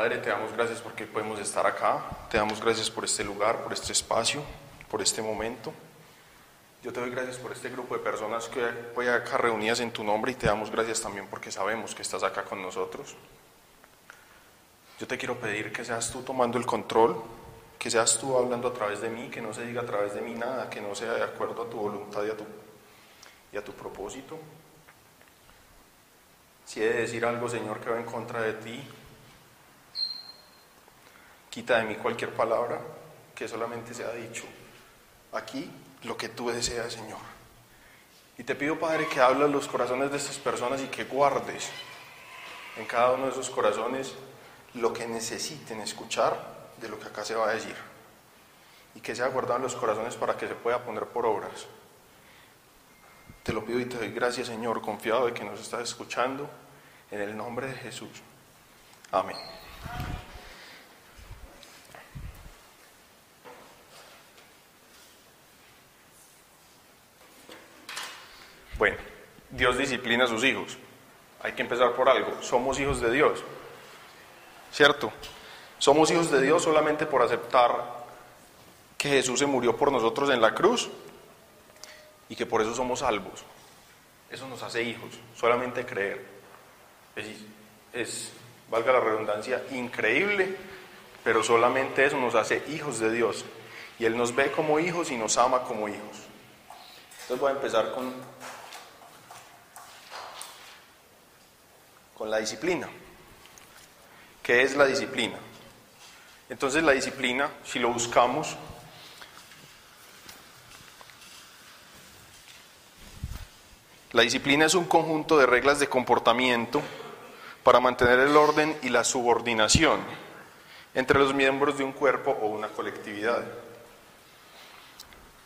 Padre, te damos gracias porque podemos estar acá, te damos gracias por este lugar, por este espacio, por este momento. Yo te doy gracias por este grupo de personas que hoy acá reunidas en tu nombre y te damos gracias también porque sabemos que estás acá con nosotros. Yo te quiero pedir que seas tú tomando el control, que seas tú hablando a través de mí, que no se diga a través de mí nada, que no sea de acuerdo a tu voluntad y a tu, y a tu propósito. Si he de decir algo, Señor, que va en contra de ti, quita de mí cualquier palabra que solamente sea dicho aquí lo que tú deseas, Señor. Y te pido, Padre, que hables los corazones de estas personas y que guardes en cada uno de esos corazones lo que necesiten escuchar de lo que acá se va a decir. Y que sea guardado en los corazones para que se pueda poner por obras. Te lo pido y te doy gracias, Señor, confiado de que nos estás escuchando. En el nombre de Jesús. Amén. Bueno, Dios disciplina a sus hijos. Hay que empezar por algo. Somos hijos de Dios. ¿Cierto? Somos hijos de Dios solamente por aceptar que Jesús se murió por nosotros en la cruz y que por eso somos salvos. Eso nos hace hijos, solamente creer. Es, es, valga la redundancia, increíble, pero solamente eso nos hace hijos de Dios. Y Él nos ve como hijos y nos ama como hijos. Entonces voy a empezar con, con la disciplina. ¿Qué es la disciplina? Entonces la disciplina, si lo buscamos, la disciplina es un conjunto de reglas de comportamiento para mantener el orden y la subordinación entre los miembros de un cuerpo o una colectividad.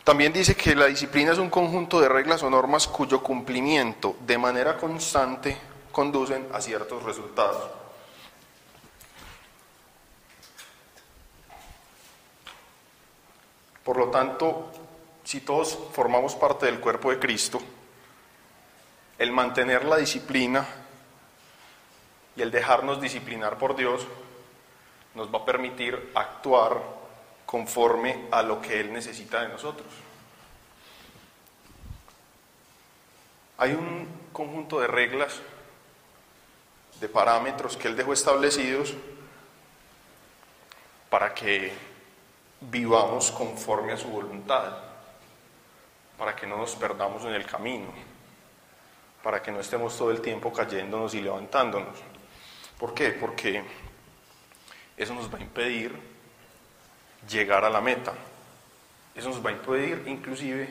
También dice que la disciplina es un conjunto de reglas o normas cuyo cumplimiento de manera constante conducen a ciertos resultados. Por lo tanto, si todos formamos parte del cuerpo de Cristo, el mantener la disciplina y el dejarnos disciplinar por Dios nos va a permitir actuar conforme a lo que Él necesita de nosotros. Hay un conjunto de reglas, de parámetros que Él dejó establecidos para que vivamos conforme a su voluntad, para que no nos perdamos en el camino, para que no estemos todo el tiempo cayéndonos y levantándonos. ¿Por qué? Porque eso nos va a impedir llegar a la meta. Eso nos va a impedir inclusive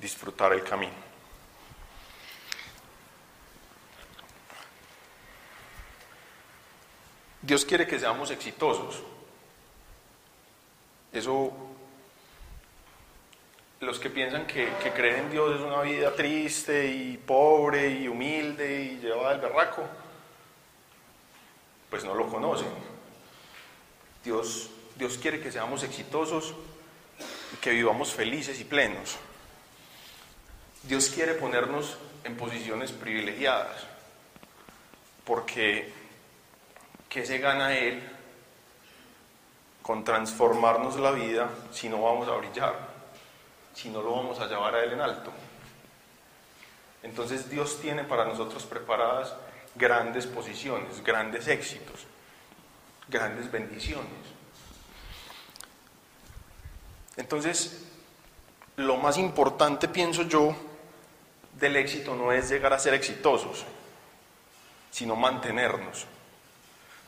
disfrutar el camino. Dios quiere que seamos exitosos. Eso, los que piensan que, que creen en Dios es una vida triste y pobre y humilde y llevada al berraco, pues no lo conocen. Dios, Dios quiere que seamos exitosos y que vivamos felices y plenos. Dios quiere ponernos en posiciones privilegiadas, porque ¿qué se gana Él con transformarnos la vida si no vamos a brillar, si no lo vamos a llevar a Él en alto? Entonces Dios tiene para nosotros preparadas grandes posiciones, grandes éxitos, grandes bendiciones. Entonces, lo más importante, pienso yo, del éxito no es llegar a ser exitosos, sino mantenernos.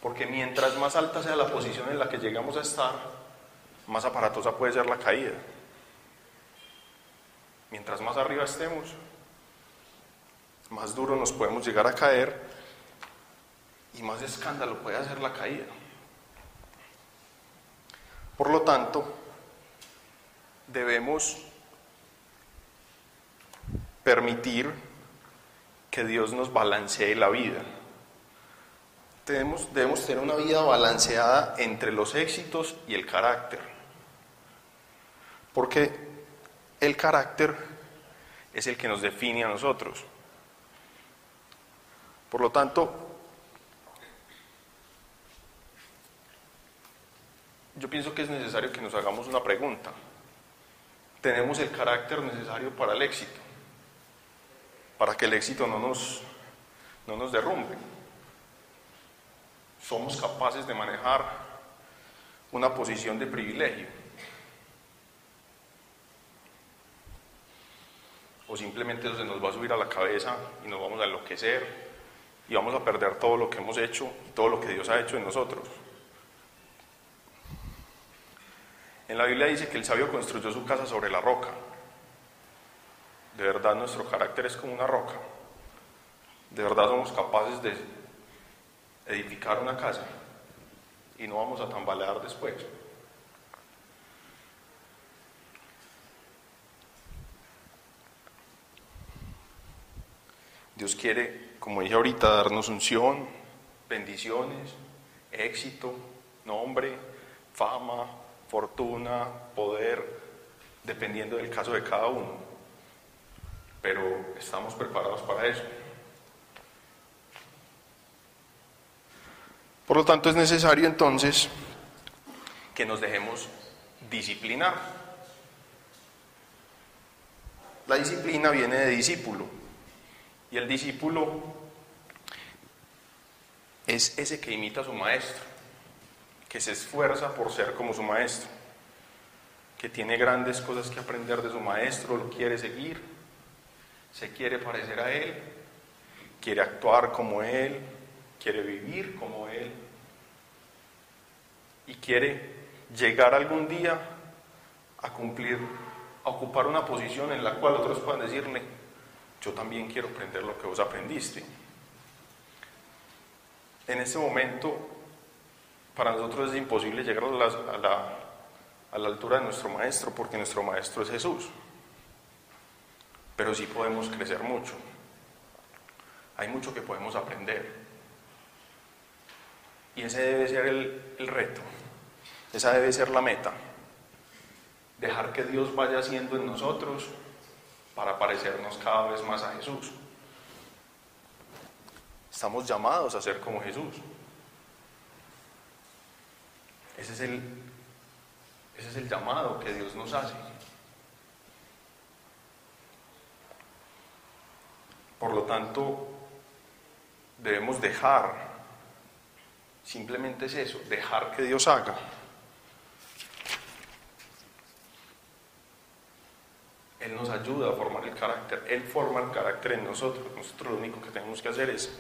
Porque mientras más alta sea la posición en la que llegamos a estar, más aparatosa puede ser la caída. Mientras más arriba estemos, más duro nos podemos llegar a caer y más escándalo puede hacer la caída. Por lo tanto, debemos permitir que Dios nos balancee la vida. Debemos, tener una vida balanceada entre los éxitos y el carácter. Porque el carácter es el que nos define a nosotros. Por lo tanto, yo pienso que es necesario que nos hagamos una pregunta. ¿Tenemos el carácter necesario para el éxito? Para que el éxito no nos, no nos derrumbe. ¿Somos capaces de manejar una posición de privilegio? ¿O simplemente eso se nos va a subir a la cabeza y nos vamos a enloquecer y vamos a perder todo lo que hemos hecho y todo lo que Dios ha hecho en nosotros? En la Biblia dice que el sabio construyó su casa sobre la roca. De verdad nuestro carácter es como una roca. De verdad somos capaces de edificar una casa y no vamos a tambalear después. Dios quiere, como dije ahorita, darnos unción, bendiciones, éxito, nombre, fama, fortuna, poder, dependiendo del caso de cada uno. Pero estamos preparados para eso. Por lo tanto, es necesario entonces que nos dejemos disciplinar. La disciplina viene de discípulo y el discípulo es ese que imita a su maestro que se esfuerza por ser como su maestro, que tiene grandes cosas que aprender de su maestro, lo quiere seguir, se quiere parecer a él, quiere actuar como él, quiere vivir como él y quiere llegar algún día a cumplir, a ocupar una posición en la cual otros puedan decirle, yo también quiero aprender lo que vos aprendiste. En ese momento para nosotros es imposible llegar a la, a la, altura de nuestro Maestro, porque nuestro Maestro es Jesús. Pero sí podemos crecer mucho. Hay mucho que podemos aprender. Y ese debe ser el, el reto. Esa debe ser la meta. Dejar que Dios vaya haciendo en nosotros para parecernos cada vez más a Jesús. Estamos llamados a ser como Jesús. Ese es el, ese es el llamado que Dios nos hace. Por lo tanto, debemos dejar, simplemente es eso, dejar que Dios haga. Él nos ayuda a formar el carácter, Él forma el carácter en nosotros. Nosotros lo único que tenemos que hacer es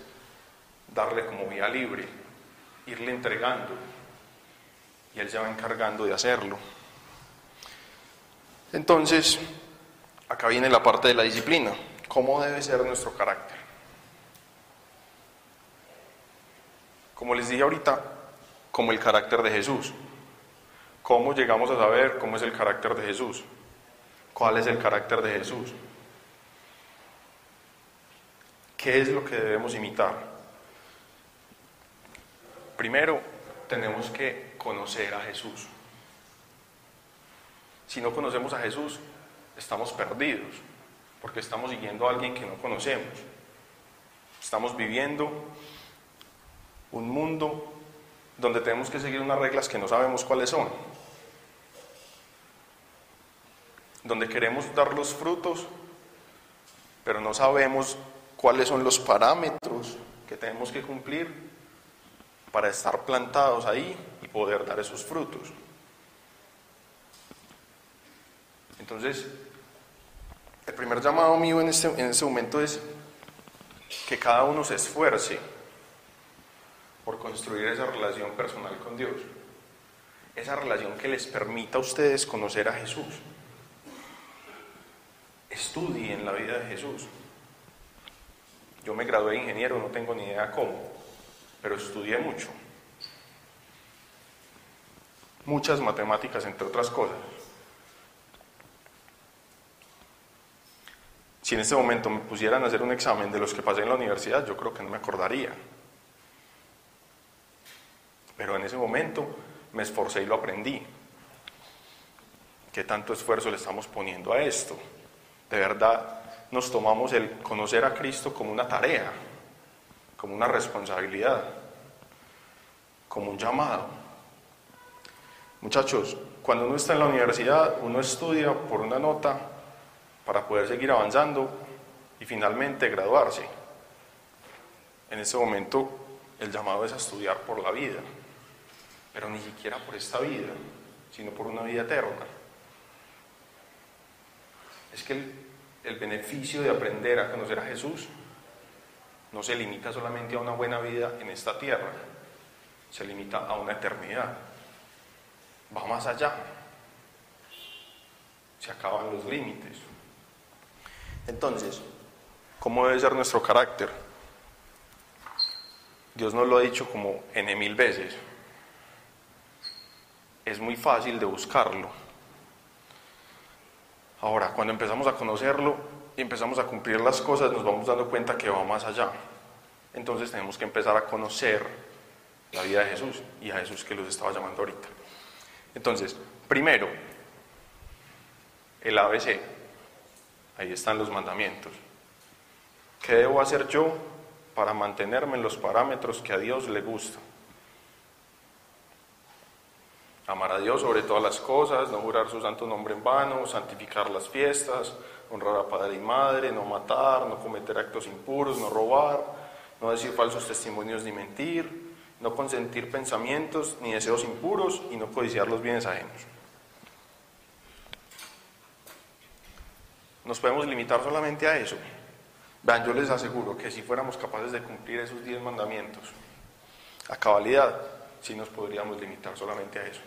darle como vía libre, irle entregando y Él se va encargando de hacerlo. Entonces, acá viene la parte de la disciplina. ¿Cómo debe ser nuestro carácter? Como les dije ahorita, como el carácter de Jesús. ¿Cómo llegamos a saber cómo es el carácter de Jesús? ¿Cuál es el carácter de Jesús? ¿Qué es lo que debemos imitar? Primero, tenemos que conocer a Jesús. Si no conocemos a Jesús, estamos perdidos, porque estamos siguiendo a alguien que no conocemos. Estamos viviendo un mundo donde tenemos que seguir unas reglas que no sabemos cuáles son, donde queremos dar los frutos, pero no sabemos cuáles son los parámetros que tenemos que cumplir para estar plantados ahí y poder dar esos frutos. Entonces, el primer llamado mío en este, en este momento es que cada uno se esfuerce por construir esa relación personal con Dios, esa relación que les permita a ustedes conocer a Jesús. Estudien la vida de Jesús. Yo me gradué de ingeniero, no tengo ni idea cómo, pero estudié mucho. Muchas matemáticas, entre otras cosas. Si en este momento me pusieran a hacer un examen de los que pasé en la universidad, yo creo que no me acordaría. Pero en ese momento me esforcé y lo aprendí. ¿Qué tanto esfuerzo le estamos poniendo a esto? De verdad, nos tomamos el conocer a Cristo como una tarea como una responsabilidad, como un llamado. Muchachos, cuando uno está en la universidad, uno estudia por una nota para poder seguir avanzando y finalmente graduarse. En ese momento el llamado es a estudiar por la vida, pero ni siquiera por esta vida, sino por una vida eterna. Es que el, beneficio de aprender a conocer a Jesús no se limita solamente a una buena vida en esta tierra, se limita a una eternidad. Va más allá. Se acaban los límites. Entonces, ¿cómo debe ser nuestro carácter? Dios nos lo ha dicho como N mil veces. Es muy fácil de buscarlo. Ahora, cuando empezamos a conocerlo y empezamos a cumplir las cosas, nos vamos dando cuenta que va más allá. Entonces tenemos que empezar a conocer la vida de Jesús y a Jesús que los estaba llamando ahorita. Entonces, primero, el ABC. Ahí están los mandamientos. ¿Qué debo hacer yo para mantenerme en los parámetros que a Dios le gusta? Amar a Dios sobre todas las cosas, no jurar su santo nombre en vano, santificar las fiestas, honrar a padre y madre, no matar, no cometer actos impuros, no robar, no decir falsos testimonios ni mentir, no consentir pensamientos ni deseos impuros y no codiciar los bienes ajenos. Nos podemos limitar solamente a eso. Vean, yo les aseguro que si fuéramos capaces de cumplir esos diez mandamientos a cabalidad, sí nos podríamos limitar solamente a eso.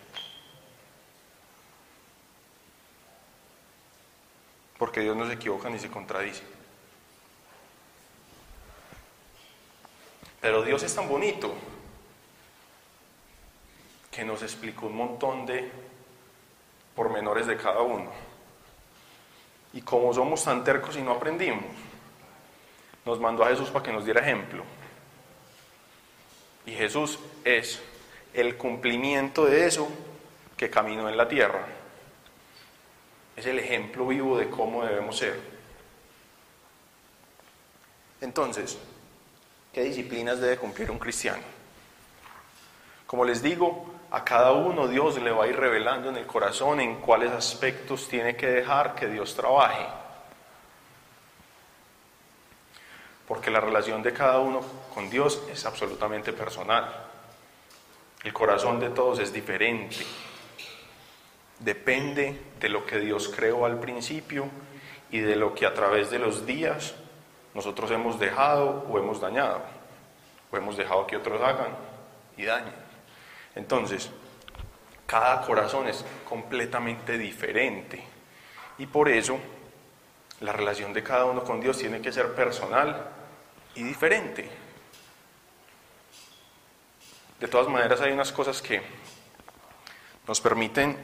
Porque Dios no se equivoca ni se contradice. Pero Dios es tan bonito que nos explicó un montón de pormenores de cada uno. Y como somos tan tercos y no aprendimos, nos mandó a Jesús para que nos diera ejemplo. Y Jesús es el cumplimiento de eso que caminó en la tierra. Es el ejemplo vivo de cómo debemos ser. Entonces, ¿qué disciplinas debe cumplir un cristiano? Como les digo, a cada uno Dios le va a ir revelando en el corazón en cuáles aspectos tiene que dejar que Dios trabaje. Porque la relación de cada uno con Dios es absolutamente personal. El corazón de todos es diferente. Depende de lo que Dios creó al principio y de lo que a través de los días nosotros hemos dejado o hemos dañado, o hemos dejado que otros hagan y dañen. Entonces, cada corazón es completamente diferente y por eso la relación de cada uno con Dios tiene que ser personal y diferente. De todas maneras hay unas cosas que nos permiten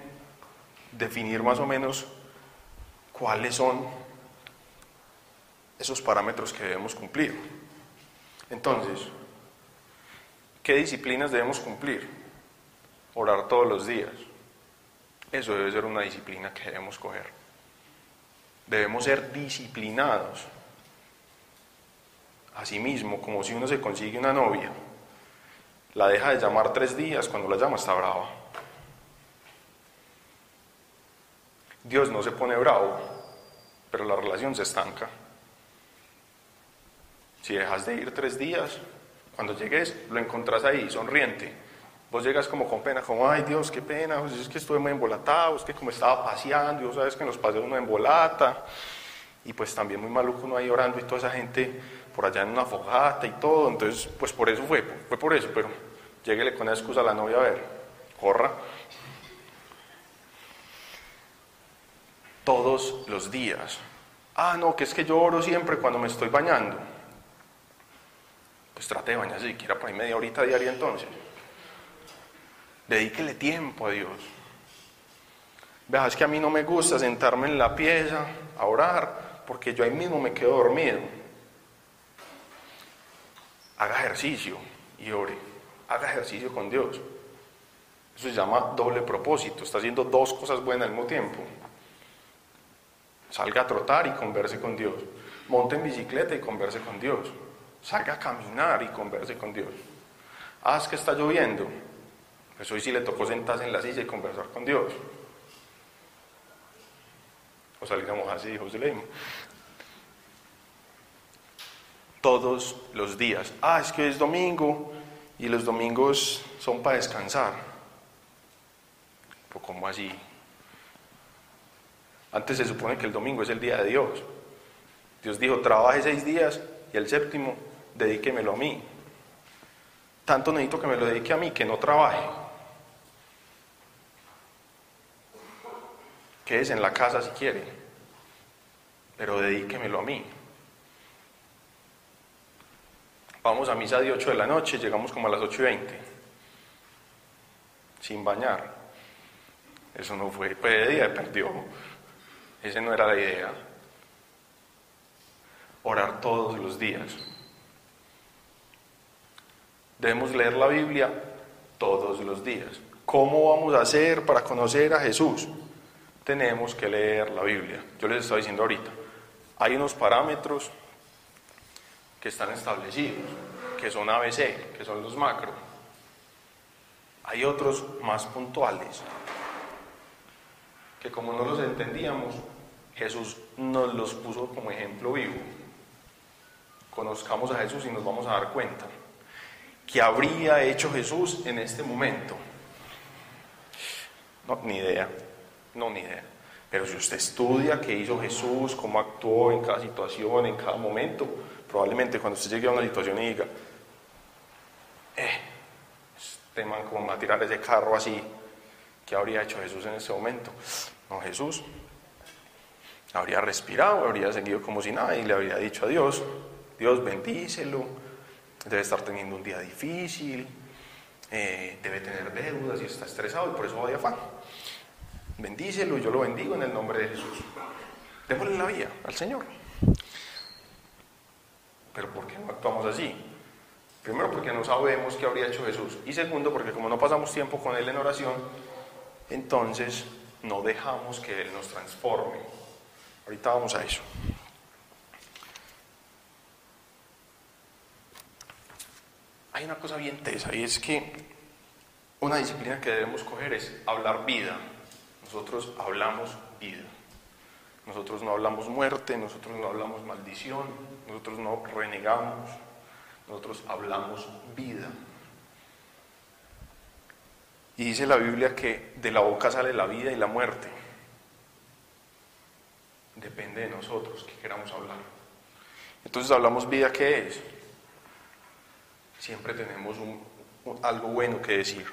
definir más o menos cuáles son esos parámetros que debemos cumplir. Entonces, ¿qué disciplinas debemos cumplir? orar todos los días. Eso debe ser una disciplina que debemos coger. Debemos ser disciplinados. Asimismo, como si uno se consigue una novia, la deja de llamar tres días, cuando la llama está brava. Dios no se pone bravo, pero la relación se estanca. Si dejas de ir tres días, cuando llegues lo encontrás ahí, sonriente, Vos llegas como con pena, como, ay Dios, qué pena, pues es que estuve muy embolatado, es que como estaba paseando, y sabes que en los paseos uno embolata, y pues también muy maluco uno ahí orando y toda esa gente por allá en una fogata y todo, entonces pues por eso fue, fue por eso, pero lléguele con esa excusa a la novia a ver, corra. Todos los días. Ah, no, que es que yo oro siempre cuando me estoy bañando. Pues trate de bañarse siquiera por ahí media horita diaria entonces. Dedíquele tiempo a Dios. Vea, es que a mí no me gusta sentarme en la pieza a orar porque yo ahí mismo me quedo dormido. Haga ejercicio y ore. Haga ejercicio con Dios. Eso se llama doble propósito. Está haciendo dos cosas buenas al mismo tiempo. Salga a trotar y converse con Dios. Monte en bicicleta y converse con Dios. Salga a caminar y converse con Dios. Haz que está lloviendo Pues hoy sí le tocó sentarse en la silla y conversar con Dios. O salgamos así, José Leimo. Todos los días. Ah, es que hoy es domingo y los domingos son para descansar. Pues ¿cómo así? Antes se supone que el domingo es el día de Dios. Dios dijo, trabaje seis días y el séptimo dedíquemelo a mí. Tanto necesito que me lo dedique a mí que no trabaje. Quédese en la casa si quiere, pero dedíquemelo a mí. Vamos a misa de 8 de la noche, llegamos como a las 8 y 20, sin bañar. Eso no fue, pues de día perdió. Esa no era la idea. Orar todos los días. Debemos leer la Biblia todos los días. ¿Cómo vamos a hacer para conocer a Jesús? Tenemos que leer la Biblia. Yo les estoy diciendo ahorita, hay unos parámetros que están establecidos, que son ABC, que son los macro. Hay otros más puntuales, que como no los entendíamos, Jesús nos los puso como ejemplo vivo. Conozcamos a Jesús y nos vamos a dar cuenta. ¿Qué habría hecho Jesús en este momento? No, ni idea, no, ni idea. Pero si usted estudia qué hizo Jesús, cómo actuó en cada situación, en cada momento, probablemente cuando usted llegue a una situación y diga, eh, este man como va a tirar ese carro así, ¿qué habría hecho Jesús en ese momento? No, Jesús habría respirado, habría seguido como si nada y le habría dicho a Dios, Dios bendícelo, debe estar teniendo un día difícil, eh, debe tener deudas y está estresado y por eso va de afán. Bendícelo yo lo bendigo en el nombre de Jesús. Démosle la vía al Señor. Pero ¿por qué no actuamos así? Primero porque no sabemos qué habría hecho Jesús. Y segundo porque como no pasamos tiempo con Él en oración, entonces no dejamos que Él nos transforme. Ahorita vamos a eso. Hay una cosa bien tesa y es que una disciplina que debemos coger es hablar vida. Nosotros hablamos vida. Nosotros no hablamos muerte, nosotros no hablamos maldición, nosotros no renegamos, nosotros hablamos vida. Y dice la Biblia que de la boca sale la vida y la muerte. Depende de nosotros que queramos hablar. Entonces hablamos vida, ¿qué es? Siempre tenemos algo bueno que decir.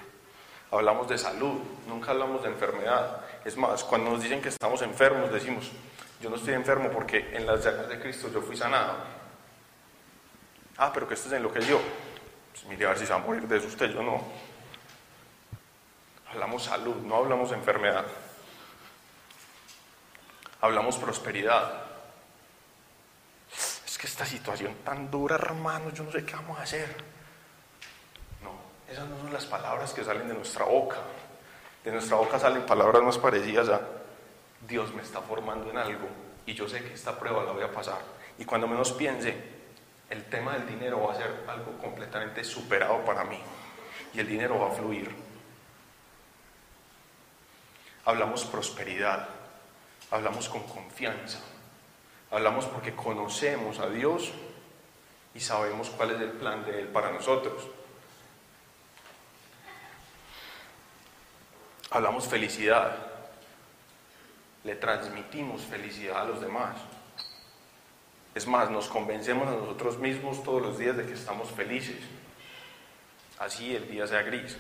Hablamos de salud, nunca hablamos de enfermedad. Es más, cuando nos dicen que estamos enfermos, decimos, yo no estoy enfermo porque en las llagas de Cristo yo fui sanado. Ah, pero que esto es en lo que yo. Pues mire a ver si se va a morir de eso usted, yo no. Hablamos salud, no hablamos enfermedad. Hablamos prosperidad. Es que esta situación tan dura, hermano, yo no sé qué vamos a hacer. No, esas no son las palabras que salen de nuestra boca. De nuestra boca salen palabras más parecidas a Dios me está formando en algo y yo sé que esta prueba la voy a pasar. Y cuando menos piense, el tema del dinero va a ser algo completamente superado para mí y el dinero va a fluir. Hablamos prosperidad, hablamos con confianza, hablamos porque conocemos a Dios y sabemos cuál es el plan de Él para nosotros. Hablamos felicidad, le transmitimos felicidad a los demás. Es más, nos convencemos a nosotros mismos todos los días de que estamos felices. Así el día sea gris.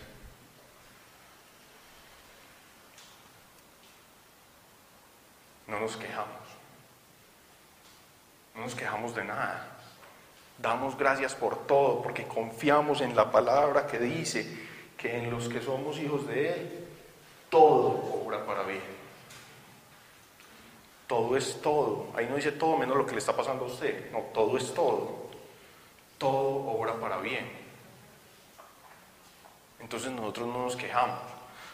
No nos quejamos. No nos quejamos de nada. Damos gracias por todo porque confiamos en la palabra que dice que en los que somos hijos de Él, todo obra para bien. Todo es todo. Ahí no dice todo menos lo que le está pasando a usted. No, todo es todo. Todo obra para bien. Entonces nosotros no nos quejamos.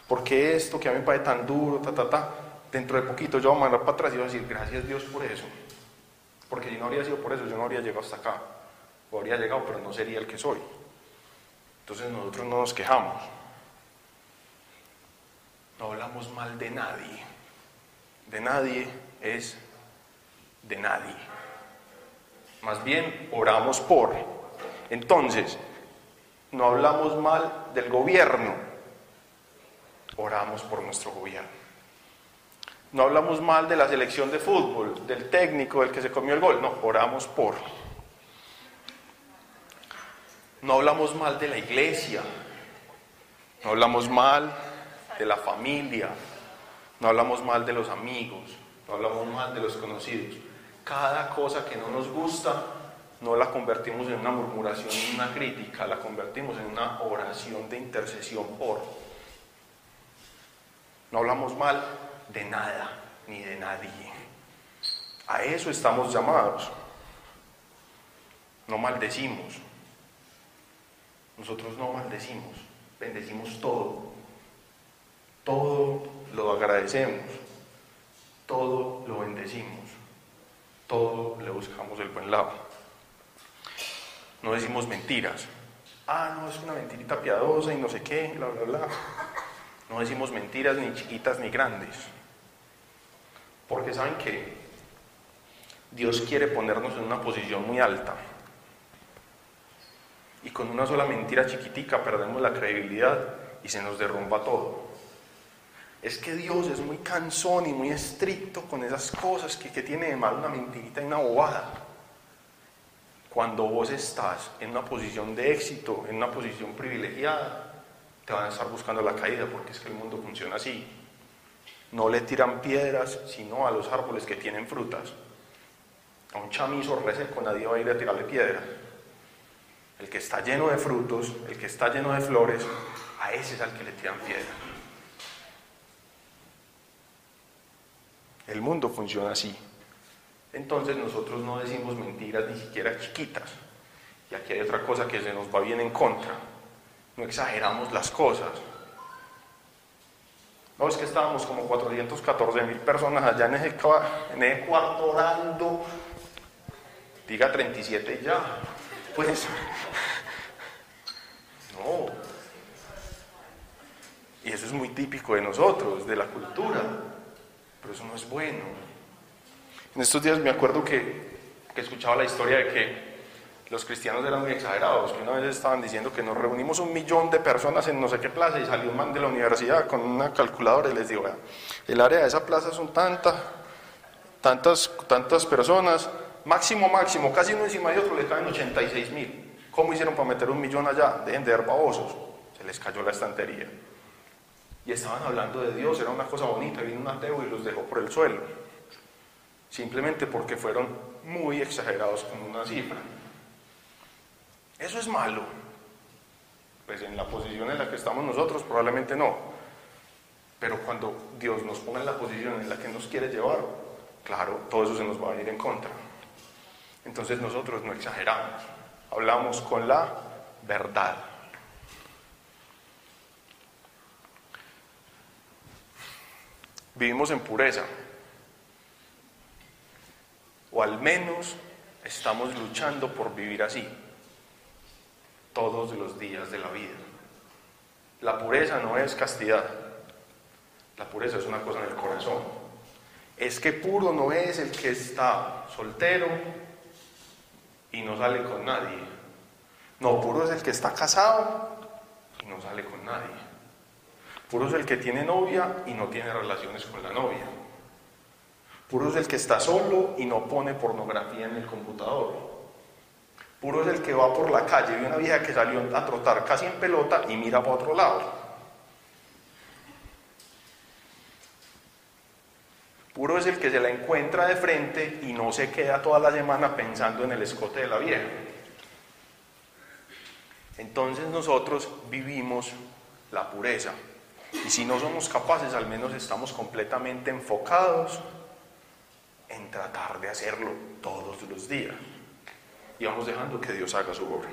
Porque esto que a mí me parece tan duro, ta, ta, ta, dentro de poquito yo voy a mandar para atrás y voy a decir gracias Dios por eso. Porque si no habría sido por eso, yo no habría llegado hasta acá. O habría llegado, pero no sería el que soy. Entonces nosotros no nos quejamos. no hablamos mal de nadie. De nadie es de nadie. Más bien oramos por. Entonces, no hablamos mal del gobierno, oramos por nuestro gobierno. No hablamos mal de la selección de fútbol, del técnico, del que se comió el gol, no, oramos por. No hablamos mal de la iglesia, no hablamos mal de la familia, no hablamos mal de los amigos, no hablamos mal de los conocidos. Cada cosa que no nos gusta, no la convertimos en una murmuración, en una crítica, la convertimos en una oración de intercesión por. No hablamos mal de nada ni de nadie. A eso estamos llamados. No maldecimos. Nosotros no maldecimos, bendecimos todo. Todo lo agradecemos, todo lo bendecimos, todo le buscamos el buen lado. No decimos mentiras. Ah, no, es una mentirita piadosa y no sé qué, bla, bla, bla. No decimos mentiras ni chiquitas ni grandes. Porque saben que Dios quiere ponernos en una posición muy alta y con una sola mentira chiquitica perdemos la credibilidad y se nos derrumba todo. Es que Dios es muy cansón y muy estricto con esas cosas que, tiene de mal una mentirita y una bobada. Cuando vos estás en una posición de éxito, en una posición privilegiada, te van a estar buscando la caída porque es que el mundo funciona así. No le tiran piedras, sino a los árboles que tienen frutas. A un chamizo reseco nadie va a ir a tirarle piedra el que está lleno de frutos, el que está lleno de flores, a ese es al que le tiran piedra. El mundo funciona así. Entonces nosotros no decimos mentiras ni siquiera chiquitas. Y aquí hay otra cosa que se nos va bien en contra. No exageramos las cosas. No, es que estábamos como 414 mil personas allá en ese, en. Diga 37 y ya. Pues, no. Y eso es muy típico de nosotros, de la cultura. Pero eso no es bueno. En estos días me acuerdo que, que escuchaba la historia de que los cristianos eran muy exagerados, que una vez estaban diciendo que nos reunimos un millón de personas en no sé qué plaza y salió un man de la universidad con una calculadora y les digo, el área de esa plaza son tantas, tantas, tantas personas, máximo, máximo, casi uno encima de otro le caen 86 mil. ¿Cómo hicieron para meter un millón allá? Dejen de babosos. Se les cayó la estantería. Y estaban hablando de Dios, era una cosa bonita, vino un ateo y los dejó por el suelo. Simplemente porque fueron muy exagerados con una cifra. Eso es malo. Pues en la posición en la que estamos nosotros probablemente no. Pero cuando Dios nos ponga en la posición en la que nos quiere llevar, claro, todo eso se nos va a ir en contra. Entonces nosotros no exageramos, hablamos con la verdad. Vivimos en pureza, o al menos estamos luchando por vivir así todos los días de la vida. La pureza no es castidad, la pureza es una cosa en el corazón. Es que puro no es el que está soltero y no sale con nadie. No, puro es el que está casado y no sale con nadie. Puro es el que tiene novia y no tiene relaciones con la novia. Puro es el que está solo y no pone pornografía en el computador. Puro es el que va por la calle, ve una vieja que salió a trotar casi en pelota y mira para otro lado. Puro es el que se la encuentra de frente y no se queda toda la semana pensando en el escote de la vieja. Entonces nosotros vivimos la pureza. Y si no somos capaces, al menos estamos completamente enfocados en tratar de hacerlo todos los días. Y vamos dejando que Dios haga su obra.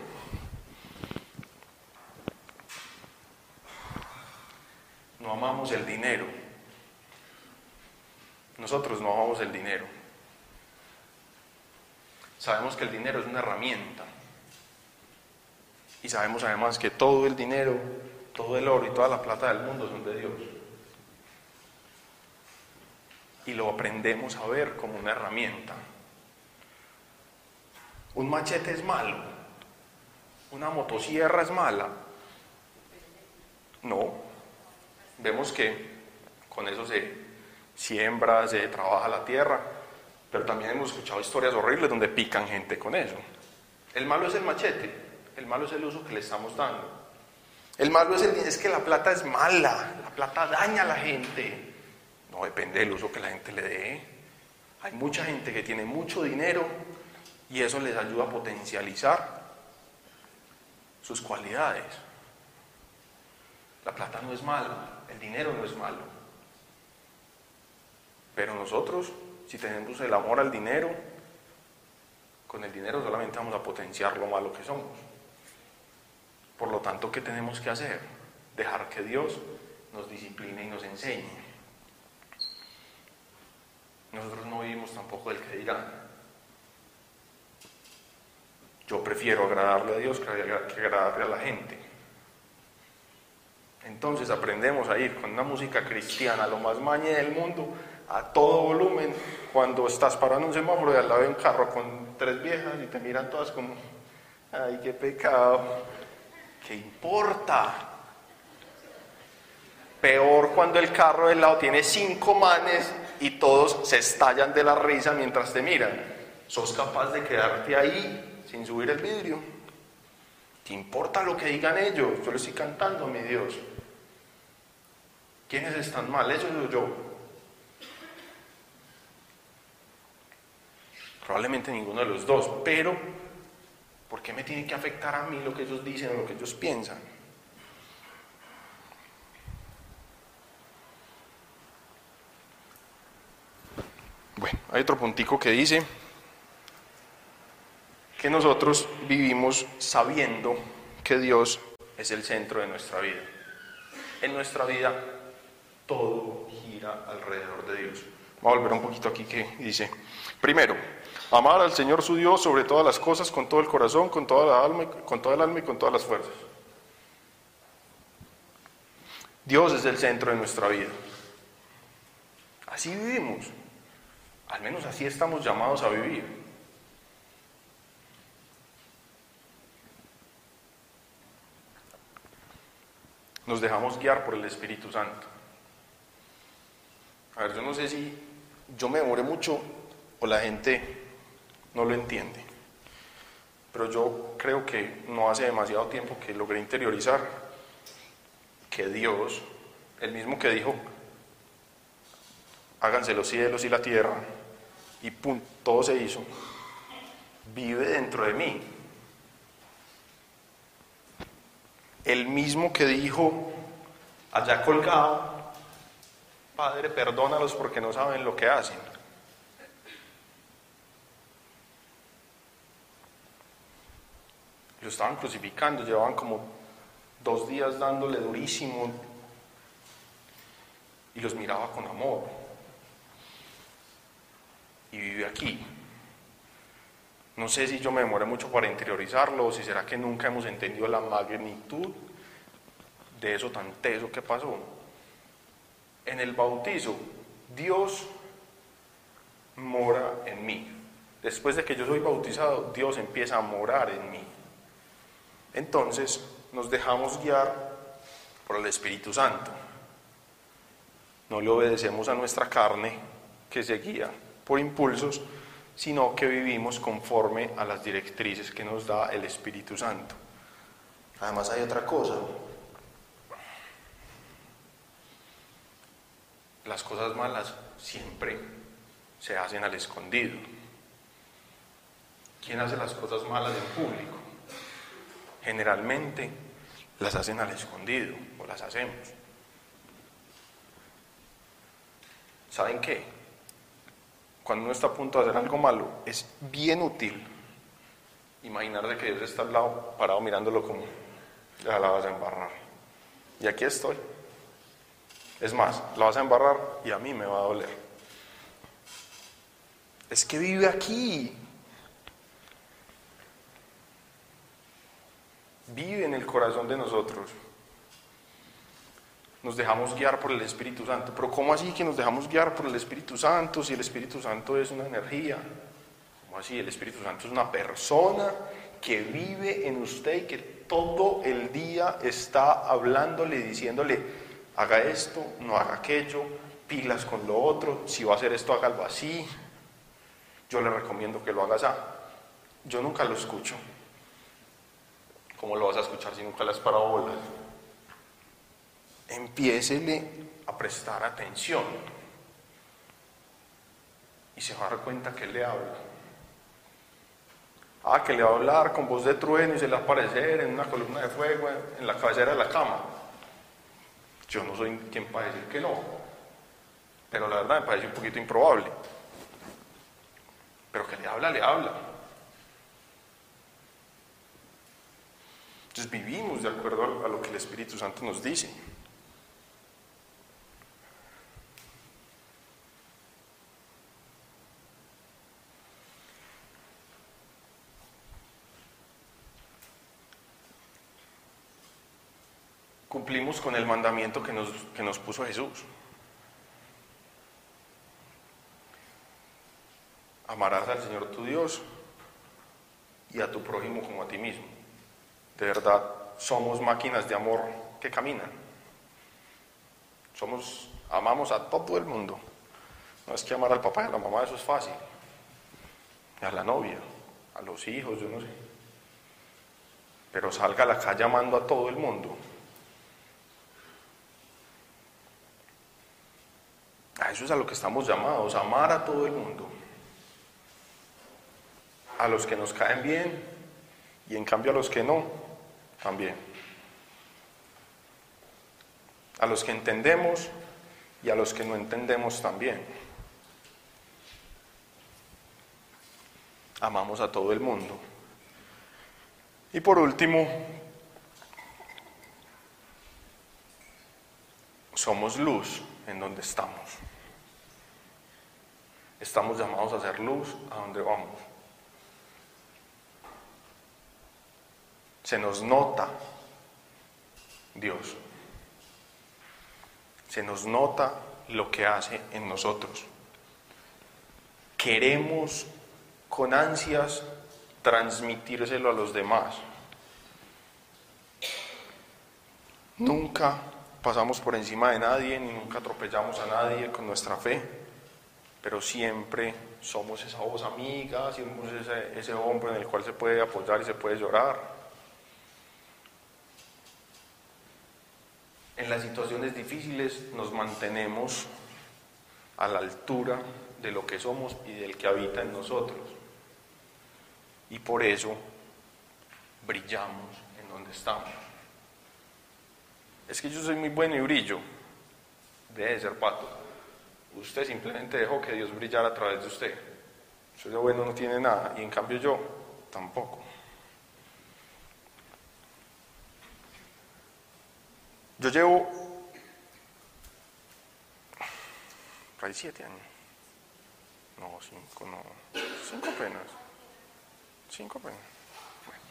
No amamos el dinero nosotros no amamos el dinero. Sabemos que el dinero es una herramienta. Y sabemos además que todo el dinero, todo el oro y toda la plata del mundo son de Dios. y lo aprendemos a ver como una herramienta. Un machete es malo, una motosierra es mala. No, vemos que con eso se siembra, se trabaja la tierra, pero también hemos escuchado historias horribles donde pican gente con eso. El malo es el machete, el malo es el uso que le estamos dando. El malo es, el, es que la plata es mala, la plata daña a la gente. No depende del uso que la gente le dé. Hay mucha gente que tiene mucho dinero y eso les ayuda a potencializar sus cualidades. La plata no es mala, el dinero no es malo. Pero nosotros, si tenemos el amor al dinero, con el dinero solamente vamos a potenciar lo malo que somos. Por lo tanto, ¿qué tenemos que hacer? Dejar que Dios nos discipline y nos enseñe. Nosotros no vivimos tampoco del que dirán. Yo prefiero agradarle a Dios que agradarle a la gente. Entonces aprendemos a ir con una música cristiana, lo más mañe del mundo, a todo volumen, cuando estás parando un semáforo y al lado de un carro con tres viejas y te miran todas como, ay, qué pecado. ¿Qué importa? Peor cuando el carro del lado tiene cinco manes y todos se estallan de la risa mientras te miran. ¿Sos capaz de quedarte ahí sin subir el vidrio? ¿Te importa lo que digan ellos? Yo les estoy cantando, mi Dios. ¿Quiénes están mal? ¿Ellos o yo? Probablemente ninguno de los dos, pero ¿Por qué me tiene que afectar a mí lo que ellos dicen o lo que ellos piensan? Bueno, hay otro puntico que dice que nosotros vivimos sabiendo que Dios es el centro de nuestra vida. En nuestra vida todo gira alrededor de Dios. Voy a volver un poquito aquí que dice, primero, Amar al Señor su Dios sobre todas las cosas, con todo el corazón, con toda la alma, con toda el alma y con todas las fuerzas. Dios es el centro de nuestra vida. Así vivimos. Al menos así estamos llamados a vivir. Nos dejamos guiar por el Espíritu Santo. A ver, yo no sé si yo me demoré mucho o la gente no lo entiende. Pero yo creo que no hace demasiado tiempo que logré interiorizar que Dios, el mismo que dijo, háganse los cielos y la tierra, y pum, todo se hizo, vive dentro de mí. El mismo que dijo, allá colgado, Padre, perdónalos porque no saben lo que hacen. Lo estaban crucificando, llevaban como dos días dándole durísimo y los miraba con amor. Y vive aquí. No sé si yo me demoré mucho para interiorizarlo o si será que nunca hemos entendido la magnitud de eso tan teso que pasó. En el bautizo, Dios mora en mí. Después de que yo soy bautizado, Dios empieza a morar en mí. Entonces nos dejamos guiar por el Espíritu Santo. No le obedecemos a nuestra carne que se guía por impulsos, sino que vivimos conforme a las directrices que nos da el Espíritu Santo. Además hay otra cosa. Las cosas malas siempre se hacen al escondido. ¿Quién hace las cosas malas en público? Generalmente las hacen al escondido o las hacemos. ¿Saben qué? Cuando uno está a punto de hacer algo malo, es bien útil imaginar de que Dios está al lado, parado mirándolo como, ya la vas a embarrar. Y aquí estoy. Es más, la vas a embarrar y a mí me va a doler. Es que vive aquí, vive en el corazón de nosotros. nos dejamos guiar por el Espíritu Santo. Pero ¿cómo así que nos dejamos guiar por el Espíritu Santo si el Espíritu Santo es una energía? ¿Cómo así? El Espíritu Santo es una persona que vive en usted y que todo el día está hablándole diciéndole, haga esto, no haga aquello, pilas con lo otro, si va a hacer esto, hágalo así. Yo le recomiendo que lo hagas así. Yo nunca lo escucho. ¿Cómo lo vas a escuchar si nunca le has parado? Empiésele a prestar atención y se va a dar cuenta que él le habla. Ah, que le va a hablar con voz de trueno y se le va a aparecer en una columna de fuego en la cabecera de la cama. Yo no soy quien para decir que no, pero la verdad me parece un poquito improbable. Pero que le habla, le habla. Entonces vivimos de acuerdo a lo que el Espíritu Santo nos dice. cumplimos con el mandamiento que nos, que nos puso Jesús. Amarás al Señor tu Dios y a tu prójimo como a ti mismo. De verdad, somos máquinas de amor que caminan. Somos, amamos a todo el mundo. No es que amar al papá y a la mamá, eso es fácil. A la novia, a los hijos, yo no sé. Pero salga a la calle amando a todo el mundo. A eso es a lo que estamos llamados, amar a todo el mundo. A los que nos caen bien y en cambio a los que no, también. A los que entendemos y a los que no entendemos también. Amamos a todo el mundo. Y por último, somos luz en donde estamos. Estamos llamados a hacer luz a donde vamos. Se nos nota Dios. Se nos nota lo que hace en nosotros. Queremos con ansias transmitírselo a los demás. Nunca pasamos por encima de nadie ni nunca atropellamos a nadie con nuestra fe, pero siempre somos esa voz amiga, somos ese, ese en el cual se puede apoyar y se puede llorar. En las situaciones difíciles nos mantenemos a la altura de lo que somos y del que habita en nosotros. Y por eso brillamos en donde estamos. Es que yo soy muy bueno y brillo. Debe ser pato. Usted simplemente dejó que Dios brillara a través de usted. Soy de bueno no tiene nada y en cambio yo tampoco. Yo llevo hay siete años. No, cinco, no. Cinco apenas. Cinco apenas. Bueno.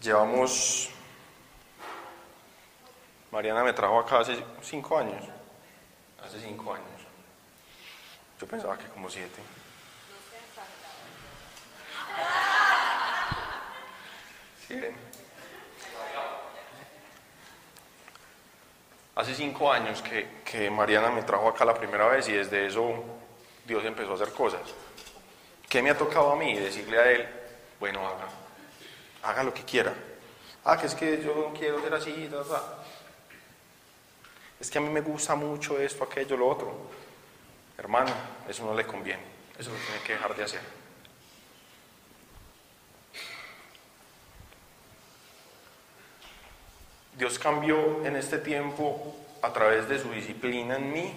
Llevamos. Mariana me trajo acá hace cinco años. Hace cinco años. Yo pensaba que como siete. Sí, Hace cinco años que, que, Mariana me trajo acá la primera vez y desde eso Dios empezó a hacer cosas. ¿Qué me ha tocado a mí? Decirle a Él, bueno, haga, haga lo que quiera. Ah, que es que yo no quiero ser así, Es que a mí me gusta mucho esto, aquello, lo otro. Hermano, eso no le conviene. Eso lo tiene que dejar de hacer. Dios cambió en este tiempo a través de su disciplina en mí,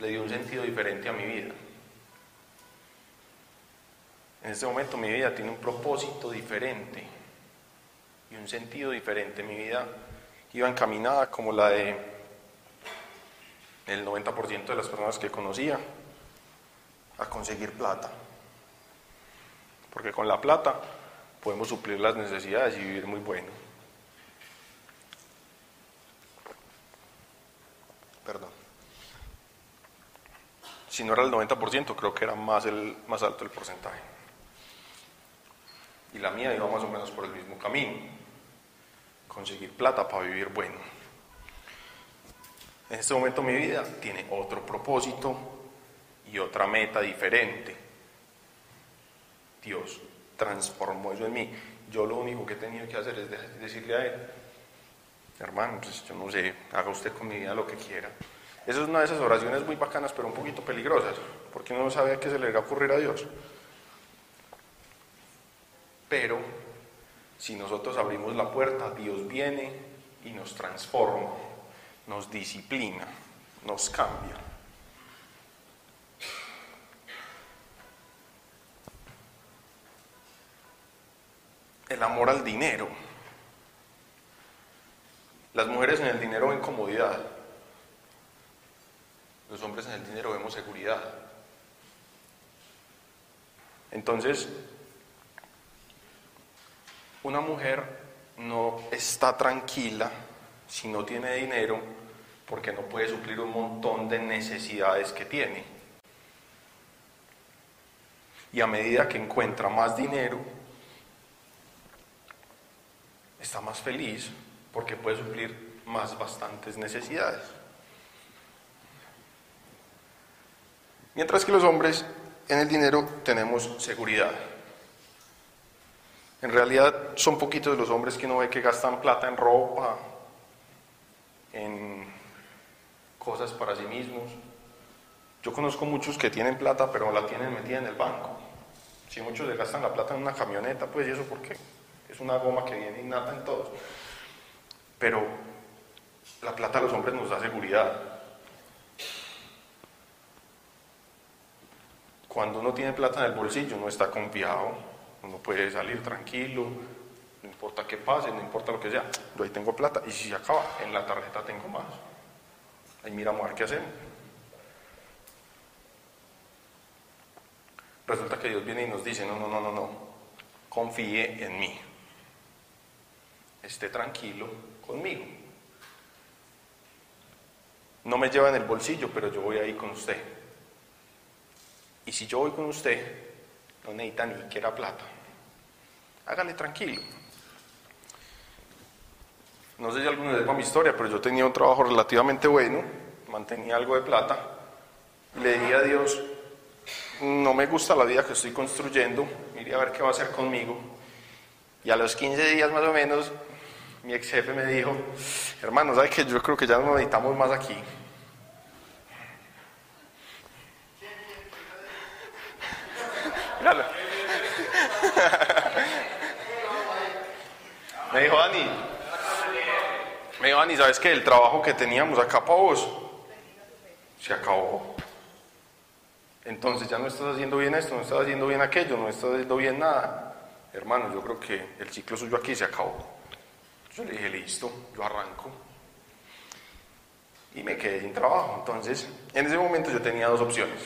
le dio un sentido diferente a mi vida. En este momento mi vida tiene un propósito diferente y un sentido diferente. Mi vida iba encaminada como la de el 90% de las personas que conocía a conseguir plata. Porque con la plata podemos suplir las necesidades y vivir muy bueno. Si no era el 90%, creo que era más, el, más alto el porcentaje. Y la mía iba más o menos por el mismo camino. Conseguir plata para vivir bueno. En este momento mi vida tiene otro propósito y otra meta diferente. Dios transformó eso en mí. Yo lo único que he tenido que hacer es decirle a Él, hermano, pues yo no sé, haga usted con mi vida lo que quiera. Esa es una de esas oraciones muy bacanas, pero un poquito peligrosas, porque uno no sabe qué se le va a ocurrir a Dios. Pero si nosotros abrimos la puerta, Dios viene y nos transforma, nos disciplina, nos cambia. El amor al dinero. Las mujeres en el dinero ven comodidad. Los hombres en el dinero vemos seguridad. Entonces, una mujer no está tranquila si no tiene dinero porque no puede suplir un montón de necesidades que tiene. Y a medida que encuentra más dinero, está más feliz porque puede suplir más bastantes necesidades. Mientras que los hombres en el dinero tenemos seguridad. En realidad son poquitos los hombres que no ve que gastan plata en ropa, en cosas para sí mismos. Yo conozco muchos que tienen plata pero la tienen metida en el banco. Si muchos le gastan la plata en una camioneta, pues ¿y eso porque Es una goma que viene innata en todos. Pero la plata a los hombres nos da seguridad. Cuando uno tiene plata en el bolsillo, uno está confiado, uno puede salir tranquilo, no importa qué pase, no importa lo que sea, yo ahí tengo plata y si se acaba, en la tarjeta tengo más. Ahí miramos a ver qué hacemos. Resulta que Dios viene y nos dice, no, no, no, no, no, confíe en mí, esté tranquilo, conmigo. No me lleva en el bolsillo, pero yo voy ahí con usted. Y si yo voy con usted, no necesita ni siquiera plata. Hágale tranquilo. No sé si alguno sepa mi historia, pero yo tenía un trabajo relativamente bueno, mantenía algo de plata. Le dije a Dios, no me gusta la vida que estoy construyendo, mire a ver qué va a hacer conmigo. Y a los 15 días más o menos mi ex jefe me dijo, hermano, ¿sabes que Yo creo que ya no necesitamos más aquí. me dijo Dani, dijo Dani, ¿sabes que El trabajo que teníamos acá para vos se acabó. Entonces ya no estás haciendo bien esto, no estás haciendo bien aquello, no estás haciendo bien nada. Hermano, yo creo que el ciclo suyo aquí se acabó. Yo le dije, listo, yo arranco. Y me quedé sin trabajo. Entonces, en ese momento yo tenía dos opciones.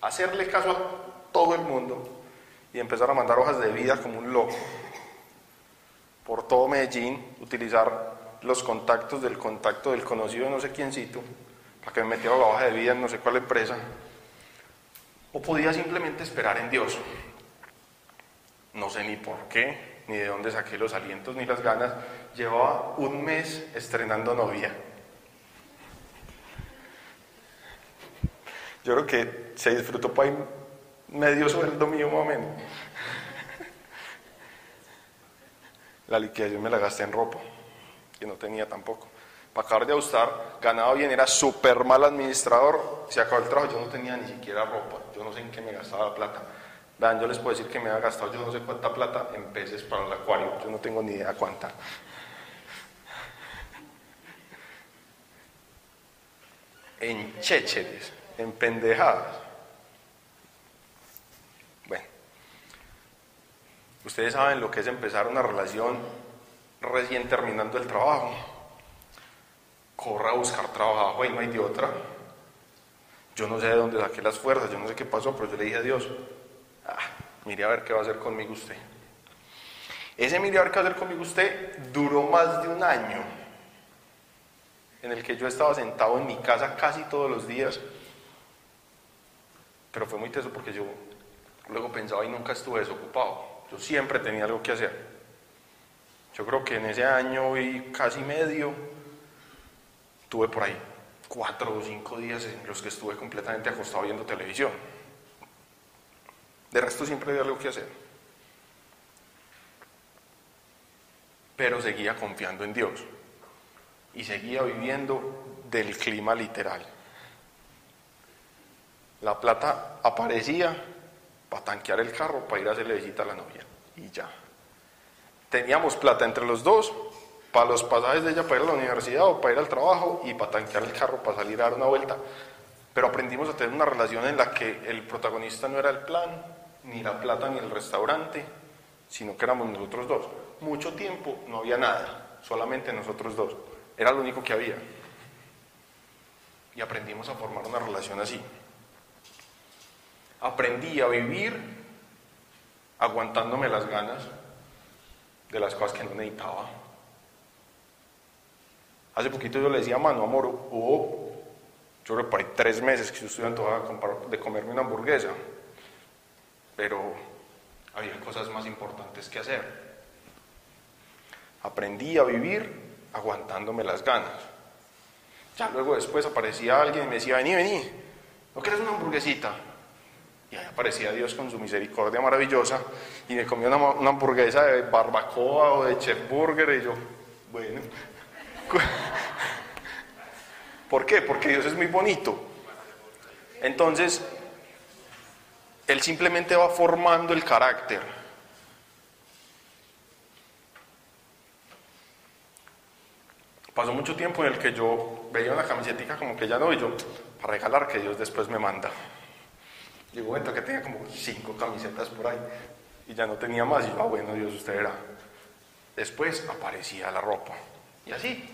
Hacerle caso a todo el mundo y empezar a mandar hojas de vida como un loco por todo Medellín, utilizar los contactos del contacto del conocido no sé quiéncito para que me metiera la hoja de vida en no sé cuál empresa. O podía simplemente esperar en Dios. No sé ni por qué, ni de dónde saqué los alientos ni las ganas, llevaba un mes estrenando novia. Yo creo que se disfrutó para medio sueldo mío más o menos. La liquidación me la gasté en ropa, que no tenía tampoco. Para acabar de ajustar, ganaba bien, era súper mal administrador, se acabó el trabajo, yo no tenía ni siquiera ropa, yo no sé en qué me gastaba la plata. Vean, yo les puedo decir que me ha gastado yo no sé cuánta plata en peces para el acuario, yo no tengo ni idea cuánta. En chécheres, en pendejadas. Bueno, ustedes saben lo que es empezar una relación recién terminando el trabajo. Corra a buscar trabajo y no hay de otra. Yo no sé de dónde saqué las fuerzas, yo no sé qué pasó, pero yo le dije a Dios, Ah, mire a ver qué va a hacer conmigo usted. Ese mire a ver qué va a hacer conmigo usted duró más de un año. en el que yo estaba sentado en mi casa casi todos los días, pero fue muy teso porque yo luego pensaba y nunca estuve desocupado, yo siempre tenía algo que hacer. Yo creo que en ese año y casi medio tuve por ahí cuatro o cinco días en los que estuve completamente acostado viendo televisión. De resto siempre había algo que hacer. Pero seguía confiando en Dios y seguía viviendo del clima literal. La plata aparecía para tanquear el carro, para ir a hacerle visita a la novia. Y ya. Teníamos plata entre los dos para los pasajes de ella para ir a la universidad o para ir al trabajo y para tanquear el carro para salir a dar una vuelta. Pero aprendimos a tener una relación en la que el protagonista no era el plan, ni la plata, ni el restaurante, sino que éramos nosotros dos. Mucho tiempo no había nada, solamente nosotros dos. Era lo único que había. Y aprendimos a formar una relación así. Aprendí a vivir aguantándome las ganas de las cosas que no necesitaba. Hace poquito yo le decía Mano, amor, hubo, yo por tres meses que yo estuve de comerme una hamburguesa, pero había cosas más importantes que hacer. Aprendí a vivir aguantándome las ganas. Ya luego después aparecía alguien y me decía, vení, vení, ¿no quieres una hamburguesita? Y ahí aparecía Dios con su misericordia maravillosa y me comió una, hamburguesa de barbacoa o de chef burger y yo, bueno. ¿Por qué? Porque Dios es muy bonito. Entonces, Él simplemente va formando el carácter. Pasó mucho tiempo en el que yo veía una camiseta como que ya no, y yo, para regalar que Dios después me manda. Llegó momento que tenía como cinco camisetas por ahí y ya no tenía más. Y yo, ah, bueno, Dios, usted era. Después aparecía la ropa. Y así.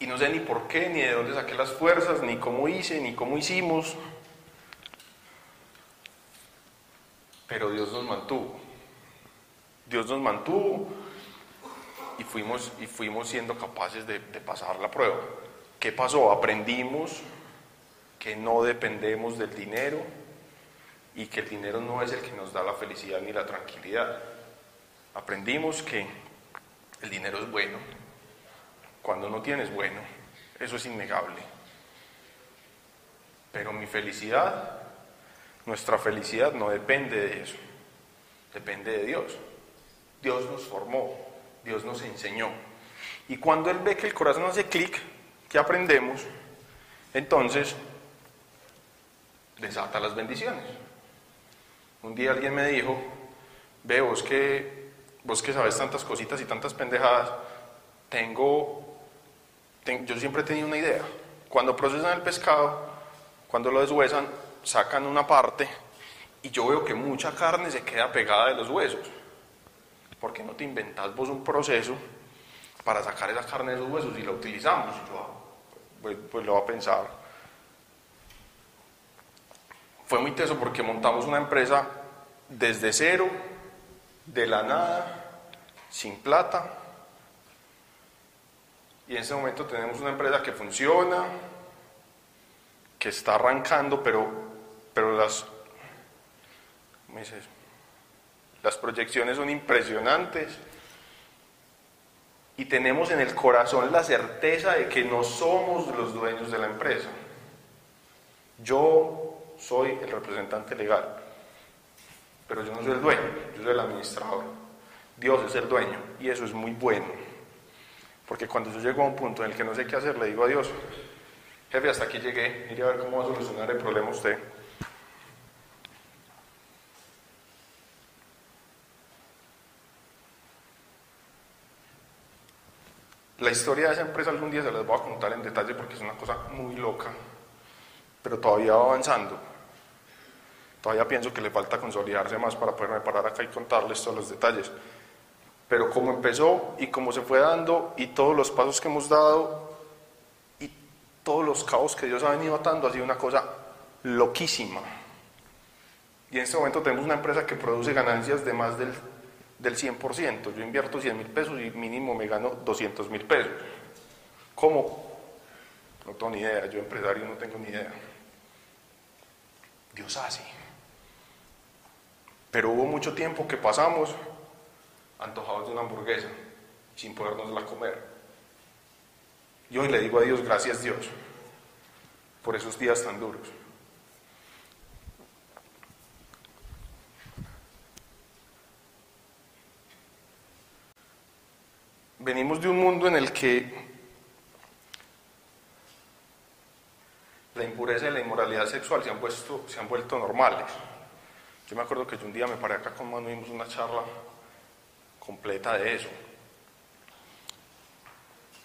Y no sé ni por qué, ni de dónde saqué las fuerzas, ni cómo hice, ni cómo hicimos. Pero Dios nos mantuvo. Dios nos mantuvo y fuimos, y fuimos siendo capaces de pasar la prueba. ¿Qué pasó? Aprendimos que no dependemos del dinero y que el dinero no es el que nos da la felicidad ni la tranquilidad. Aprendimos que el dinero es bueno, cuando no tienes bueno, eso es innegable. Pero mi felicidad, nuestra felicidad no depende de eso, depende de Dios. Dios nos formó, Dios nos enseñó. Y cuando Él ve que el corazón hace clic, que aprendemos, entonces desata las bendiciones. Un día alguien me dijo, ve vos que, vos que sabes tantas cositas y tantas pendejadas, tengo, yo siempre he tenido una idea. Cuando procesan el pescado, cuando lo deshuesan, sacan una parte y yo veo que mucha carne se queda pegada de los huesos. ¿Por qué no te inventas vos un proceso para sacar esa carne de los huesos y la utilizamos? yo, ah, pues, pues lo va a pensar fue muy teso porque montamos una empresa desde cero, de la nada, sin plata. Y en ese momento tenemos una empresa que funciona, que está arrancando, pero, pero las, las proyecciones son impresionantes. Y tenemos en el corazón la certeza de que no somos los dueños de la empresa. Yo soy el representante legal, pero yo no soy el dueño, yo soy el administrador. Dios es el dueño y eso es muy bueno, porque cuando yo llego a un punto en el que no sé qué hacer, le digo a Dios, jefe, hasta aquí llegué, mire a ver cómo va a solucionar el problema usted. La historia de esa empresa algún día se las voy a contar en detalle porque es una cosa muy loca, pero todavía va avanzando. Todavía pienso que le falta consolidarse más para poderme parar acá y contarles todos los detalles. Pero como empezó y como se fue dando y todos los pasos que hemos dado y todos los caos que Dios ha venido atando ha sido una cosa loquísima. Y en este momento tenemos una empresa que produce ganancias de más del del 100%. Yo invierto 100 mil pesos y mínimo me gano 200 mil pesos. ¿Cómo? No tengo ni idea, yo empresario no tengo ni idea. Dios hace. Pero hubo mucho tiempo que pasamos antojados de una hamburguesa sin podernosla comer. Y hoy le digo a Dios, gracias Dios, por esos días tan duros. Venimos de un mundo en el que la impureza y la inmoralidad sexual se han, puesto, se han vuelto normales. Yo me acuerdo que yo un día me paré acá con Manu y vimos una charla completa de eso.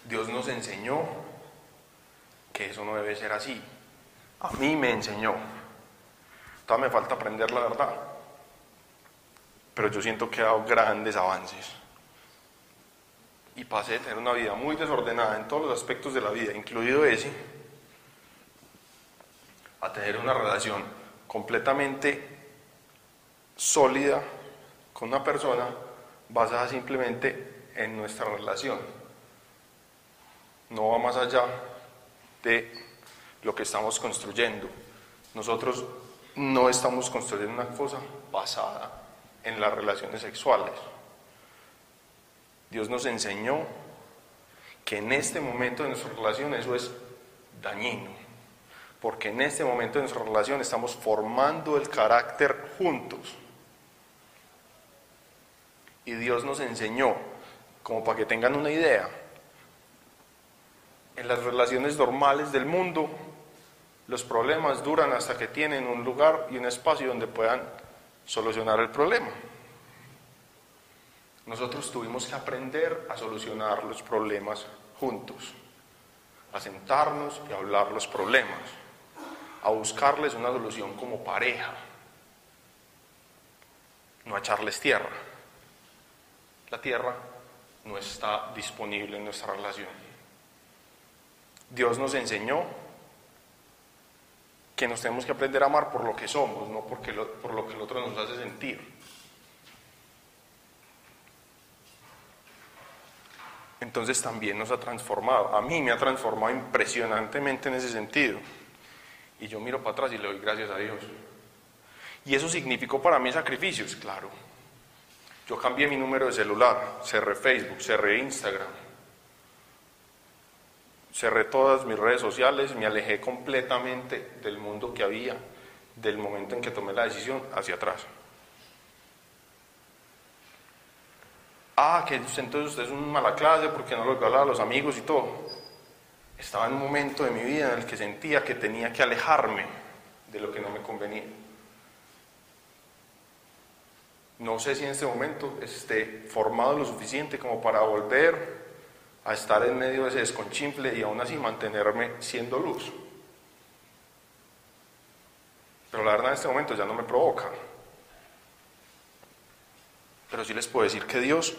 Dios nos enseñó que eso no debe ser así. A mí me enseñó. Todavía me falta aprender la verdad. Pero yo siento que ha dado grandes avances. Y pasé de tener una vida muy desordenada en todos los aspectos de la vida, incluido ese, a tener una relación completamente sólida con una persona basada simplemente en nuestra relación no va más allá de lo que estamos construyendo. Nosotros no estamos construyendo una cosa basada en las relaciones sexuales. Dios nos enseñó que en este momento de nuestra relación eso es dañino, porque en este momento de nuestra relación estamos formando el carácter juntos. Y Dios nos enseñó, como para que tengan una idea, en las relaciones normales del mundo, los problemas duran hasta que tienen un lugar y un espacio donde puedan solucionar el problema. Nosotros tuvimos que aprender a solucionar los problemas juntos, a sentarnos y a hablar los problemas, a buscarles una solución como pareja, no a echarles tierra. La tierra no está disponible en nuestra relación. Dios nos enseñó que nos tenemos que aprender a amar por lo que somos, no porque por lo que el otro nos hace sentir. Entonces también nos ha transformado. A mí me ha transformado impresionantemente en ese sentido. Y yo miro para atrás y le doy gracias a Dios. Y eso significó para mí sacrificios, claro. Yo cambié mi número de celular, cerré Facebook, cerré Instagram, cerré todas mis redes sociales, me alejé completamente del mundo que había, del momento en que tomé la decisión, hacia atrás. Ah, que entonces usted es una mala clase porque no lo hablaba a los amigos y todo. Estaba en un momento de mi vida en el que sentía que tenía que alejarme de lo que no me convenía. No sé si en este momento esté formado lo suficiente como para volver a estar en medio de ese desconchimple y aún así mantenerme siendo luz. Pero la verdad en este momento ya no me provoca. Pero sí les puedo decir que Dios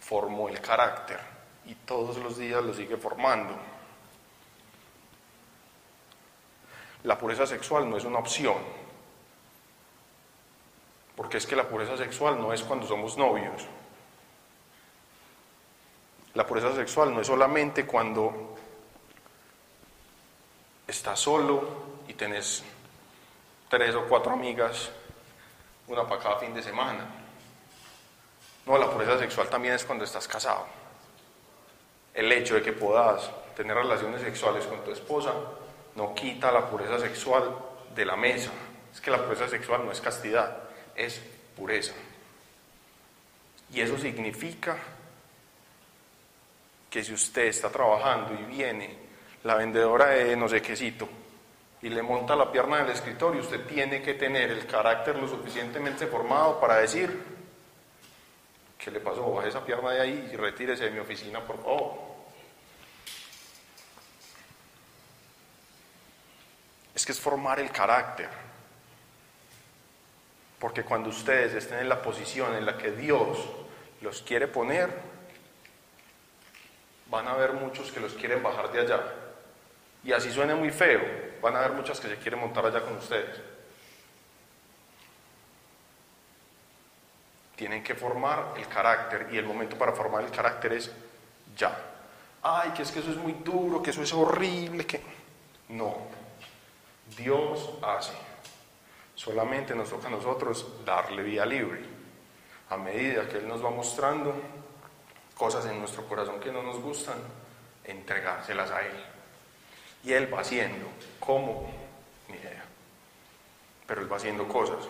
formó el carácter y todos los días lo sigue formando. La pureza sexual no es una opción, porque es que la pureza sexual no es cuando somos novios, la pureza sexual no es solamente cuando estás solo y tenés tres o cuatro amigas, una para cada fin de semana. No, la pureza sexual también es cuando estás casado. El hecho de que puedas tener relaciones sexuales con tu esposa no quita la pureza sexual de la mesa. Es que la pureza sexual no es castidad, es pureza. Y eso significa que si usted está trabajando y viene la vendedora de no sé quécito y le monta la pierna del escritorio, usted tiene que tener el carácter lo suficientemente formado para decir, ¿qué le pasó? Baje esa pierna de ahí y retírese de mi oficina, por favor. Es que es formar el carácter. Porque cuando ustedes estén en la posición en la que Dios los quiere poner, van a haber muchos que los quieren bajar de allá. Y así suena muy feo, van a haber muchas que se quieren montar allá con ustedes. Tienen que formar el carácter y el momento para formar el carácter es ya. Ay, que es que eso es muy duro, que eso es horrible, que... No, Dios hace. Solamente nos toca a nosotros darle vía libre. A medida que Él nos va mostrando cosas en nuestro corazón que no nos gustan, entregárselas a Él. Y Él va haciendo. ¿Cómo? Ni idea. Pero Él va haciendo cosas.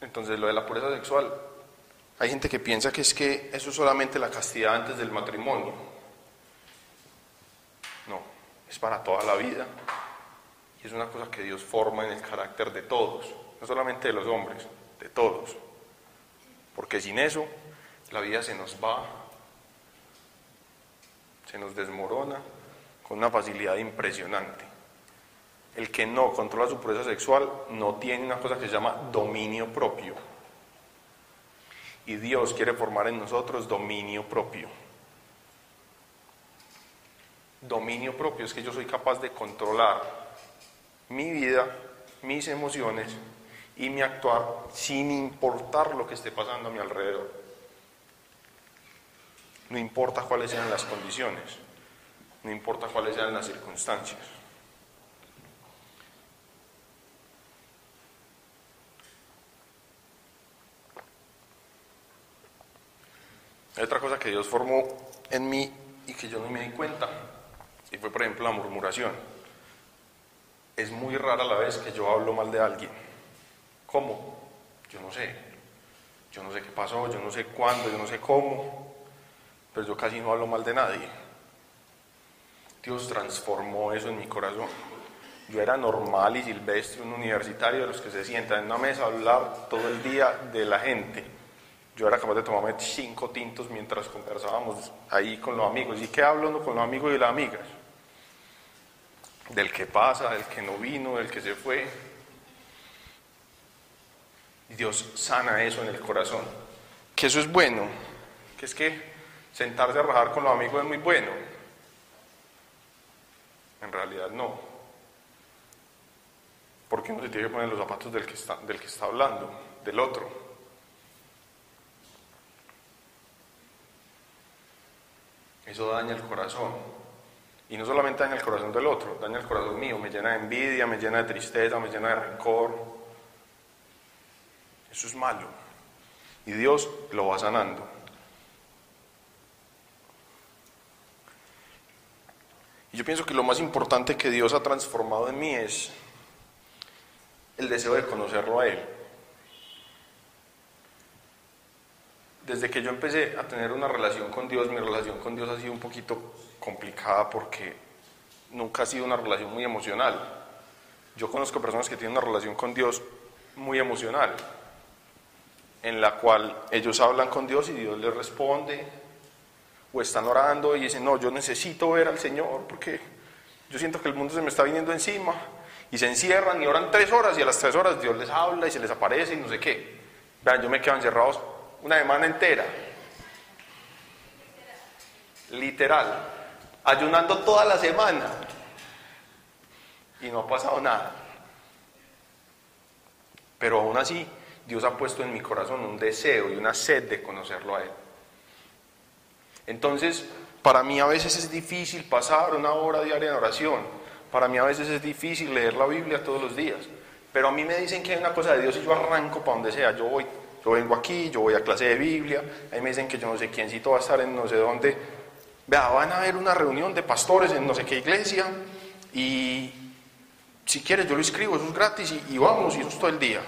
Entonces, lo de la pureza sexual, hay gente que piensa que es que eso es solamente la castidad antes del matrimonio. No, es para toda la vida. Y es una cosa que Dios forma en el carácter de todos, no solamente de los hombres, de todos. Porque sin eso, la vida se nos va, se nos desmorona con una facilidad impresionante. El que no controla su pureza sexual no tiene una cosa que se llama dominio propio. Y Dios quiere formar en nosotros dominio propio. Dominio propio es que yo soy capaz de controlar mi vida, mis emociones y mi actuar sin importar lo que esté pasando a mi alrededor. No importa cuáles sean las condiciones, no importa cuáles sean las circunstancias. Hay otra cosa que Dios formó en mí y que yo no me di cuenta, y fue por ejemplo la murmuración. Es muy rara la vez que yo hablo mal de alguien. ¿Cómo? Yo no sé. Yo no sé qué pasó, yo no sé cuándo, yo no sé cómo, pero yo casi no hablo mal de nadie. Dios transformó eso en mi corazón. Yo era normal y silvestre, un universitario de los que se sientan en una mesa a hablar todo el día de la gente yo era capaz de tomarme cinco tintos mientras conversábamos ahí con los amigos. ¿Y qué hablo con los amigos y las amigas? Del que pasa, del que no vino, del que se fue. Y Dios sana eso en el corazón. Que eso es bueno. Que es que sentarse a rajar con los amigos es muy bueno. En realidad no. Porque uno se tiene que poner los zapatos del que está, del que está hablando, del otro. Eso daña el corazón. Y no solamente daña el corazón del otro, daña el corazón mío, me llena de envidia, me llena de tristeza, me llena de rencor. Eso es malo. Y Dios lo va sanando. Y yo pienso que lo más importante que Dios ha transformado en mí es el deseo de conocerlo a Él. Desde que yo empecé a tener una relación con Dios, mi relación con Dios ha sido un poquito complicada porque nunca ha sido una relación muy emocional. Yo conozco personas que tienen una relación con Dios muy emocional, en la cual ellos hablan con Dios y Dios les responde, o están orando y dicen, no, yo necesito ver al Señor porque yo siento que el mundo se me está viniendo encima, y se encierran y oran tres horas y a las tres horas Dios les habla y se les aparece y no sé qué. Vean, yo me quedo encerrados una semana entera. Literal. Ayunando toda la semana. Y no ha pasado nada. Pero aún así, Dios ha puesto en mi corazón un deseo y una sed de conocerlo a Él. Entonces, para mí a veces es difícil pasar una hora diaria en oración. Para mí a veces es difícil leer la Biblia todos los días. Pero a mí me dicen que hay una cosa de Dios y yo arranco para donde sea. Yo voy yo vengo aquí, yo voy a clase de Biblia, ahí me dicen que yo no sé quiéncito va a estar en no sé dónde. Vea, van a haber una reunión de pastores en no sé qué iglesia y si quieres yo lo escribo, eso es gratis y, vamos, y eso es todo el día.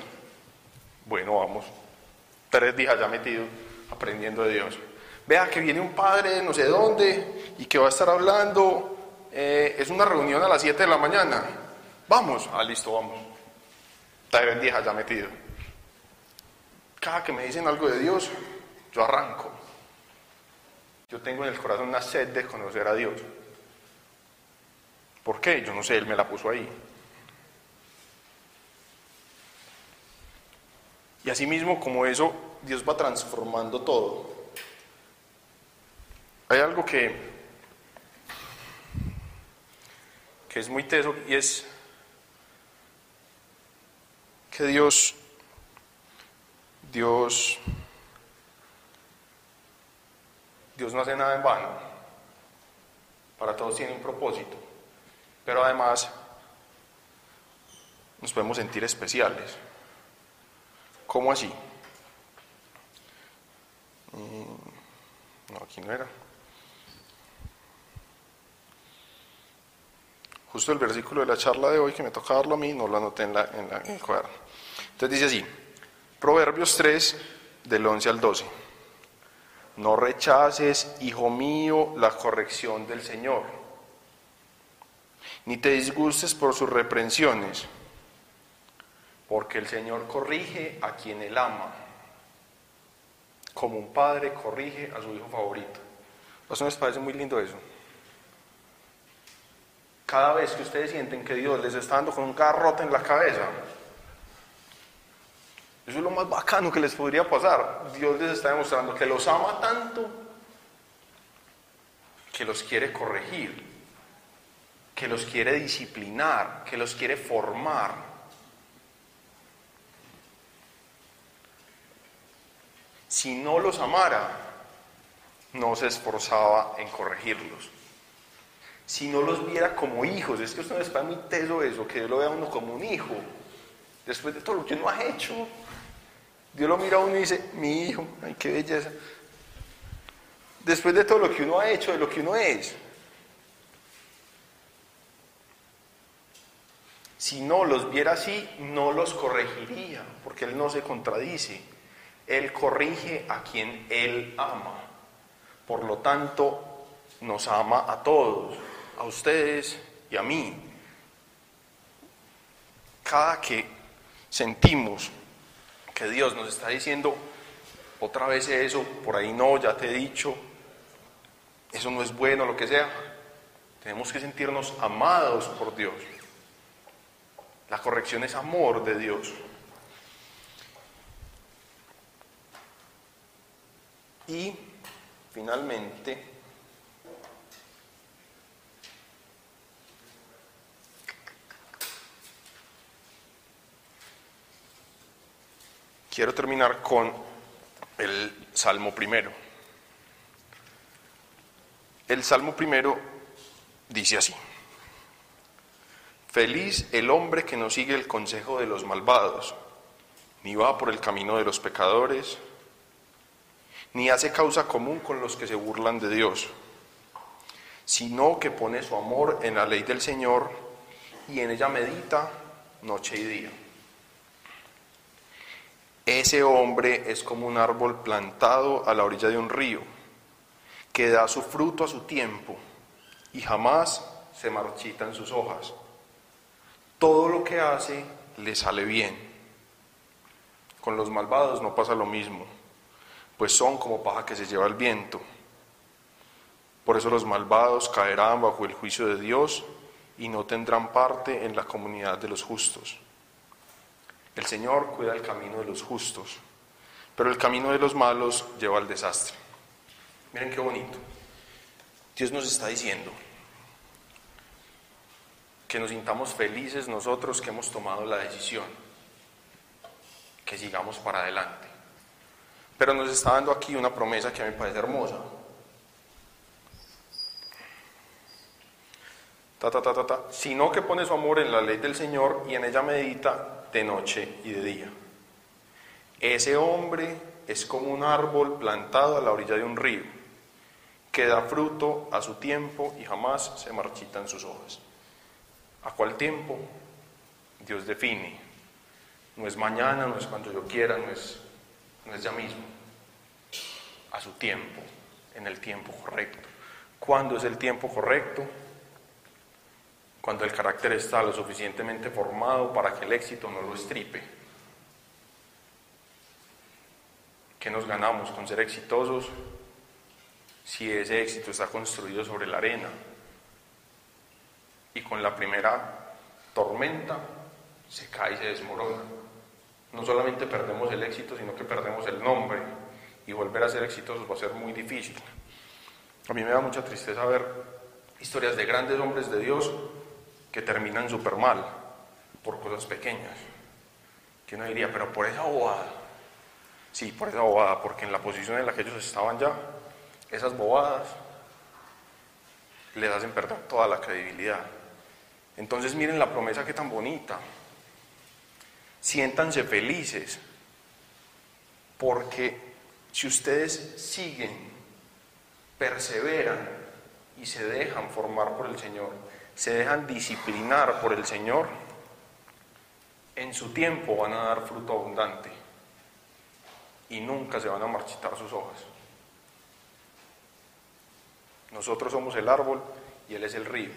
Bueno, vamos. Tres días ya metido aprendiendo de Dios. Vea que viene un padre de no sé dónde y que va a estar hablando. Eh, es una reunión a las 7 de la mañana. Vamos. Ah, listo, vamos. Tres días ya metido. Cada que me dicen algo de Dios, yo arranco. Yo tengo en el corazón una sed de conocer a Dios. ¿Por qué? Yo no sé, Él me la puso ahí. Y así mismo como eso, Dios va transformando todo. Hay algo que, que es muy teso y es que Dios, Dios, Dios no hace nada en vano. Para todos tiene un propósito. Pero además nos podemos sentir especiales. ¿Cómo así? Mm, no, aquí no era. Justo el versículo de la charla de hoy que me toca darlo a mí, no lo anoté en, la, en, la, en el cuaderno. Entonces dice así, Proverbios 3, del 11 al 12. No rechaces, hijo mío, la corrección del Señor, ni te disgustes por sus reprensiones, porque el Señor corrige a quien él ama, como un padre corrige a su hijo favorito. ¿A ustedes les parece muy lindo eso? Cada vez que ustedes sienten que Dios les está dando con un garrote en la cabeza, eso es lo más bacano que les podría pasar. Dios les está demostrando que los ama tanto que los quiere corregir, que los quiere disciplinar, que los quiere formar. Si no los amara, no se esforzaba en corregirlos. Si no los viera como hijos, es que usted no les muy teso eso, que Dios lo vea uno como un hijo, después de todo lo que uno ha hecho, Dios lo mira a uno y dice, mi hijo, ay, qué belleza. Después de todo lo que uno ha hecho, de lo que uno es. Si no los viera así, no los corregiría, porque Él no se contradice. Él corrige a quien Él ama. Por lo tanto, nos ama a todos, a ustedes y a mí. Cada que sentimos que Dios nos está diciendo otra vez eso, por ahí no, ya te he dicho, eso no es bueno, lo que sea. Tenemos que sentirnos amados por Dios. La corrección es amor de Dios. Y finalmente, Quiero terminar con el Salmo primero. El Salmo primero dice así. Feliz el hombre que no sigue el consejo de los malvados, ni va por el camino de los pecadores, ni hace causa común con los que se burlan de Dios, sino que pone su amor en la ley del Señor y en ella medita noche y día. Ese hombre es como un árbol plantado a la orilla de un río, que da su fruto a su tiempo y jamás se marchitan sus hojas. Todo lo que hace le sale bien. Con los malvados no pasa lo mismo, pues son como paja que se lleva el viento. Por eso los malvados caerán bajo el juicio de Dios y no tendrán parte en la comunidad de los justos. El Señor cuida el camino de los justos, pero el camino de los malos lleva al desastre. Miren qué bonito. Dios nos está diciendo que nos sintamos felices nosotros que hemos tomado la decisión, que sigamos para adelante. Pero nos está dando aquí una promesa que a mí me parece hermosa. Sino que pone su amor en la ley del Señor y en ella medita de noche y de día. Ese hombre es como un árbol plantado a la orilla de un río, que da fruto a su tiempo y jamás se marchitan sus hojas. ¿A cuál tiempo? Dios define. No es mañana, no es cuando yo quiera, no es, no es ya mismo. A su tiempo, en el tiempo correcto. ¿Cuándo es el tiempo correcto? Cuando el carácter está lo suficientemente formado para que el éxito no lo estripe. ¿Qué nos ganamos con ser exitosos si ese éxito está construido sobre la arena? Y con la primera tormenta se cae y se desmorona. No solamente perdemos el éxito, sino que perdemos el nombre. Y volver a ser exitosos va a ser muy difícil. A mí me da mucha tristeza ver historias de grandes hombres de Dios terminan súper mal por cosas pequeñas. Que uno diría, pero por esa bobada. Sí, por esa bobada, porque en la posición en la que ellos estaban ya, esas bobadas les hacen perder toda la credibilidad. Entonces miren la promesa que tan bonita. Siéntanse felices, porque si ustedes siguen, perseveran y se dejan formar por el Señor, se dejan disciplinar por el Señor, en su tiempo van a dar fruto abundante y nunca se van a marchitar sus hojas. Nosotros somos el árbol y Él es el río.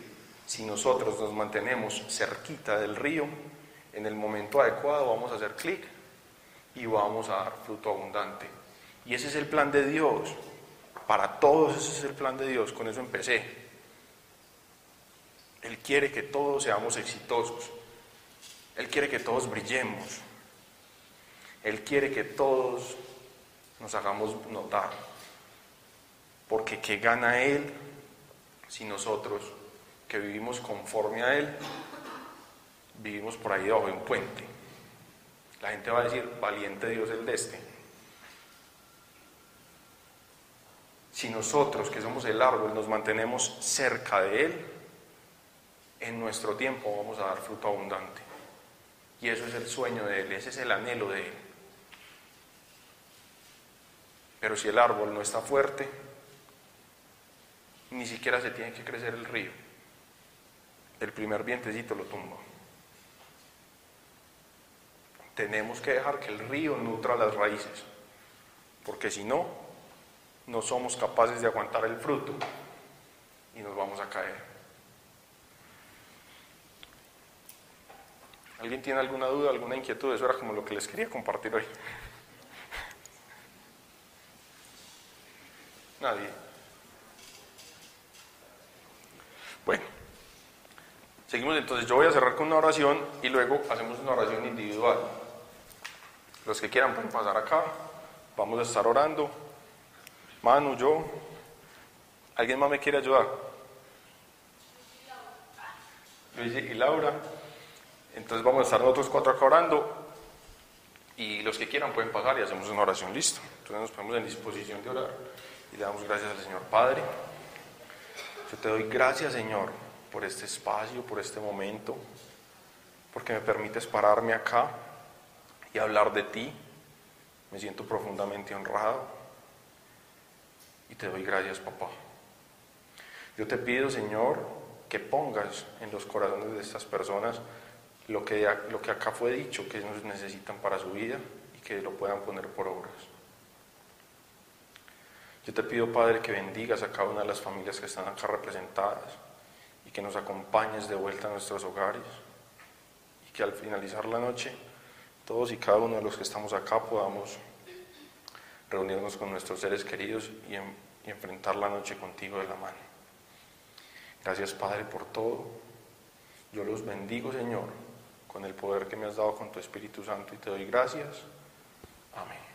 Si nosotros nos mantenemos cerquita del río, en el momento adecuado vamos a hacer clic y vamos a dar fruto abundante. Y ese es el plan de Dios. Para todos ese es el plan de Dios. Con eso empecé. Él quiere que todos seamos exitosos. Él quiere que todos brillemos. Él quiere que todos nos hagamos notar. Porque ¿qué gana Él si nosotros que vivimos conforme a Él vivimos por ahí debajo de un puente? La gente va a decir, valiente Dios el de este. Si nosotros, que somos el árbol, nos mantenemos cerca de Él, en nuestro tiempo vamos a dar fruto abundante. Y eso es el sueño de Él, ese es el anhelo de Él. Pero si el árbol no está fuerte, ni siquiera se tiene que crecer el río. El primer vientecito lo tumba. Tenemos que dejar que el río nutra las raíces, porque si no, no somos capaces de aguantar el fruto y nos vamos a caer. ¿Alguien tiene alguna duda, alguna inquietud? Eso era como lo que les quería compartir hoy. Nadie. Bueno, seguimos entonces. Yo voy a cerrar con una oración y luego hacemos una oración individual. Los que quieran pueden pasar acá. Vamos a estar orando. Manu, yo. ¿Alguien más me quiere ayudar? Luis y Laura. Entonces vamos a estar nosotros cuatro acá orando. Y los que quieran pueden pasar y hacemos una oración. Listo. Entonces nos ponemos en disposición de orar. Y le damos gracias al Señor Padre. Yo te doy gracias, Señor, por este espacio, por este momento, porque me permites pararme acá y hablar de ti. Me siento profundamente honrado y te doy gracias, papá. Yo te pido, Señor, que pongas en los corazones de estas personas lo que, lo que acá fue dicho, que ellos necesitan para su vida y que lo puedan poner por obras. Yo te pido, Padre, que bendigas a cada una de las familias que están acá representadas y que nos acompañes de vuelta a nuestros hogares y que al finalizar la noche todos y cada uno de los que estamos acá podamos reunirnos con nuestros seres queridos y, y enfrentar la noche contigo de la mano. Gracias, Padre, por todo. Yo los bendigo, Señor, con el poder que me has dado con tu Espíritu Santo y te doy gracias. Amén.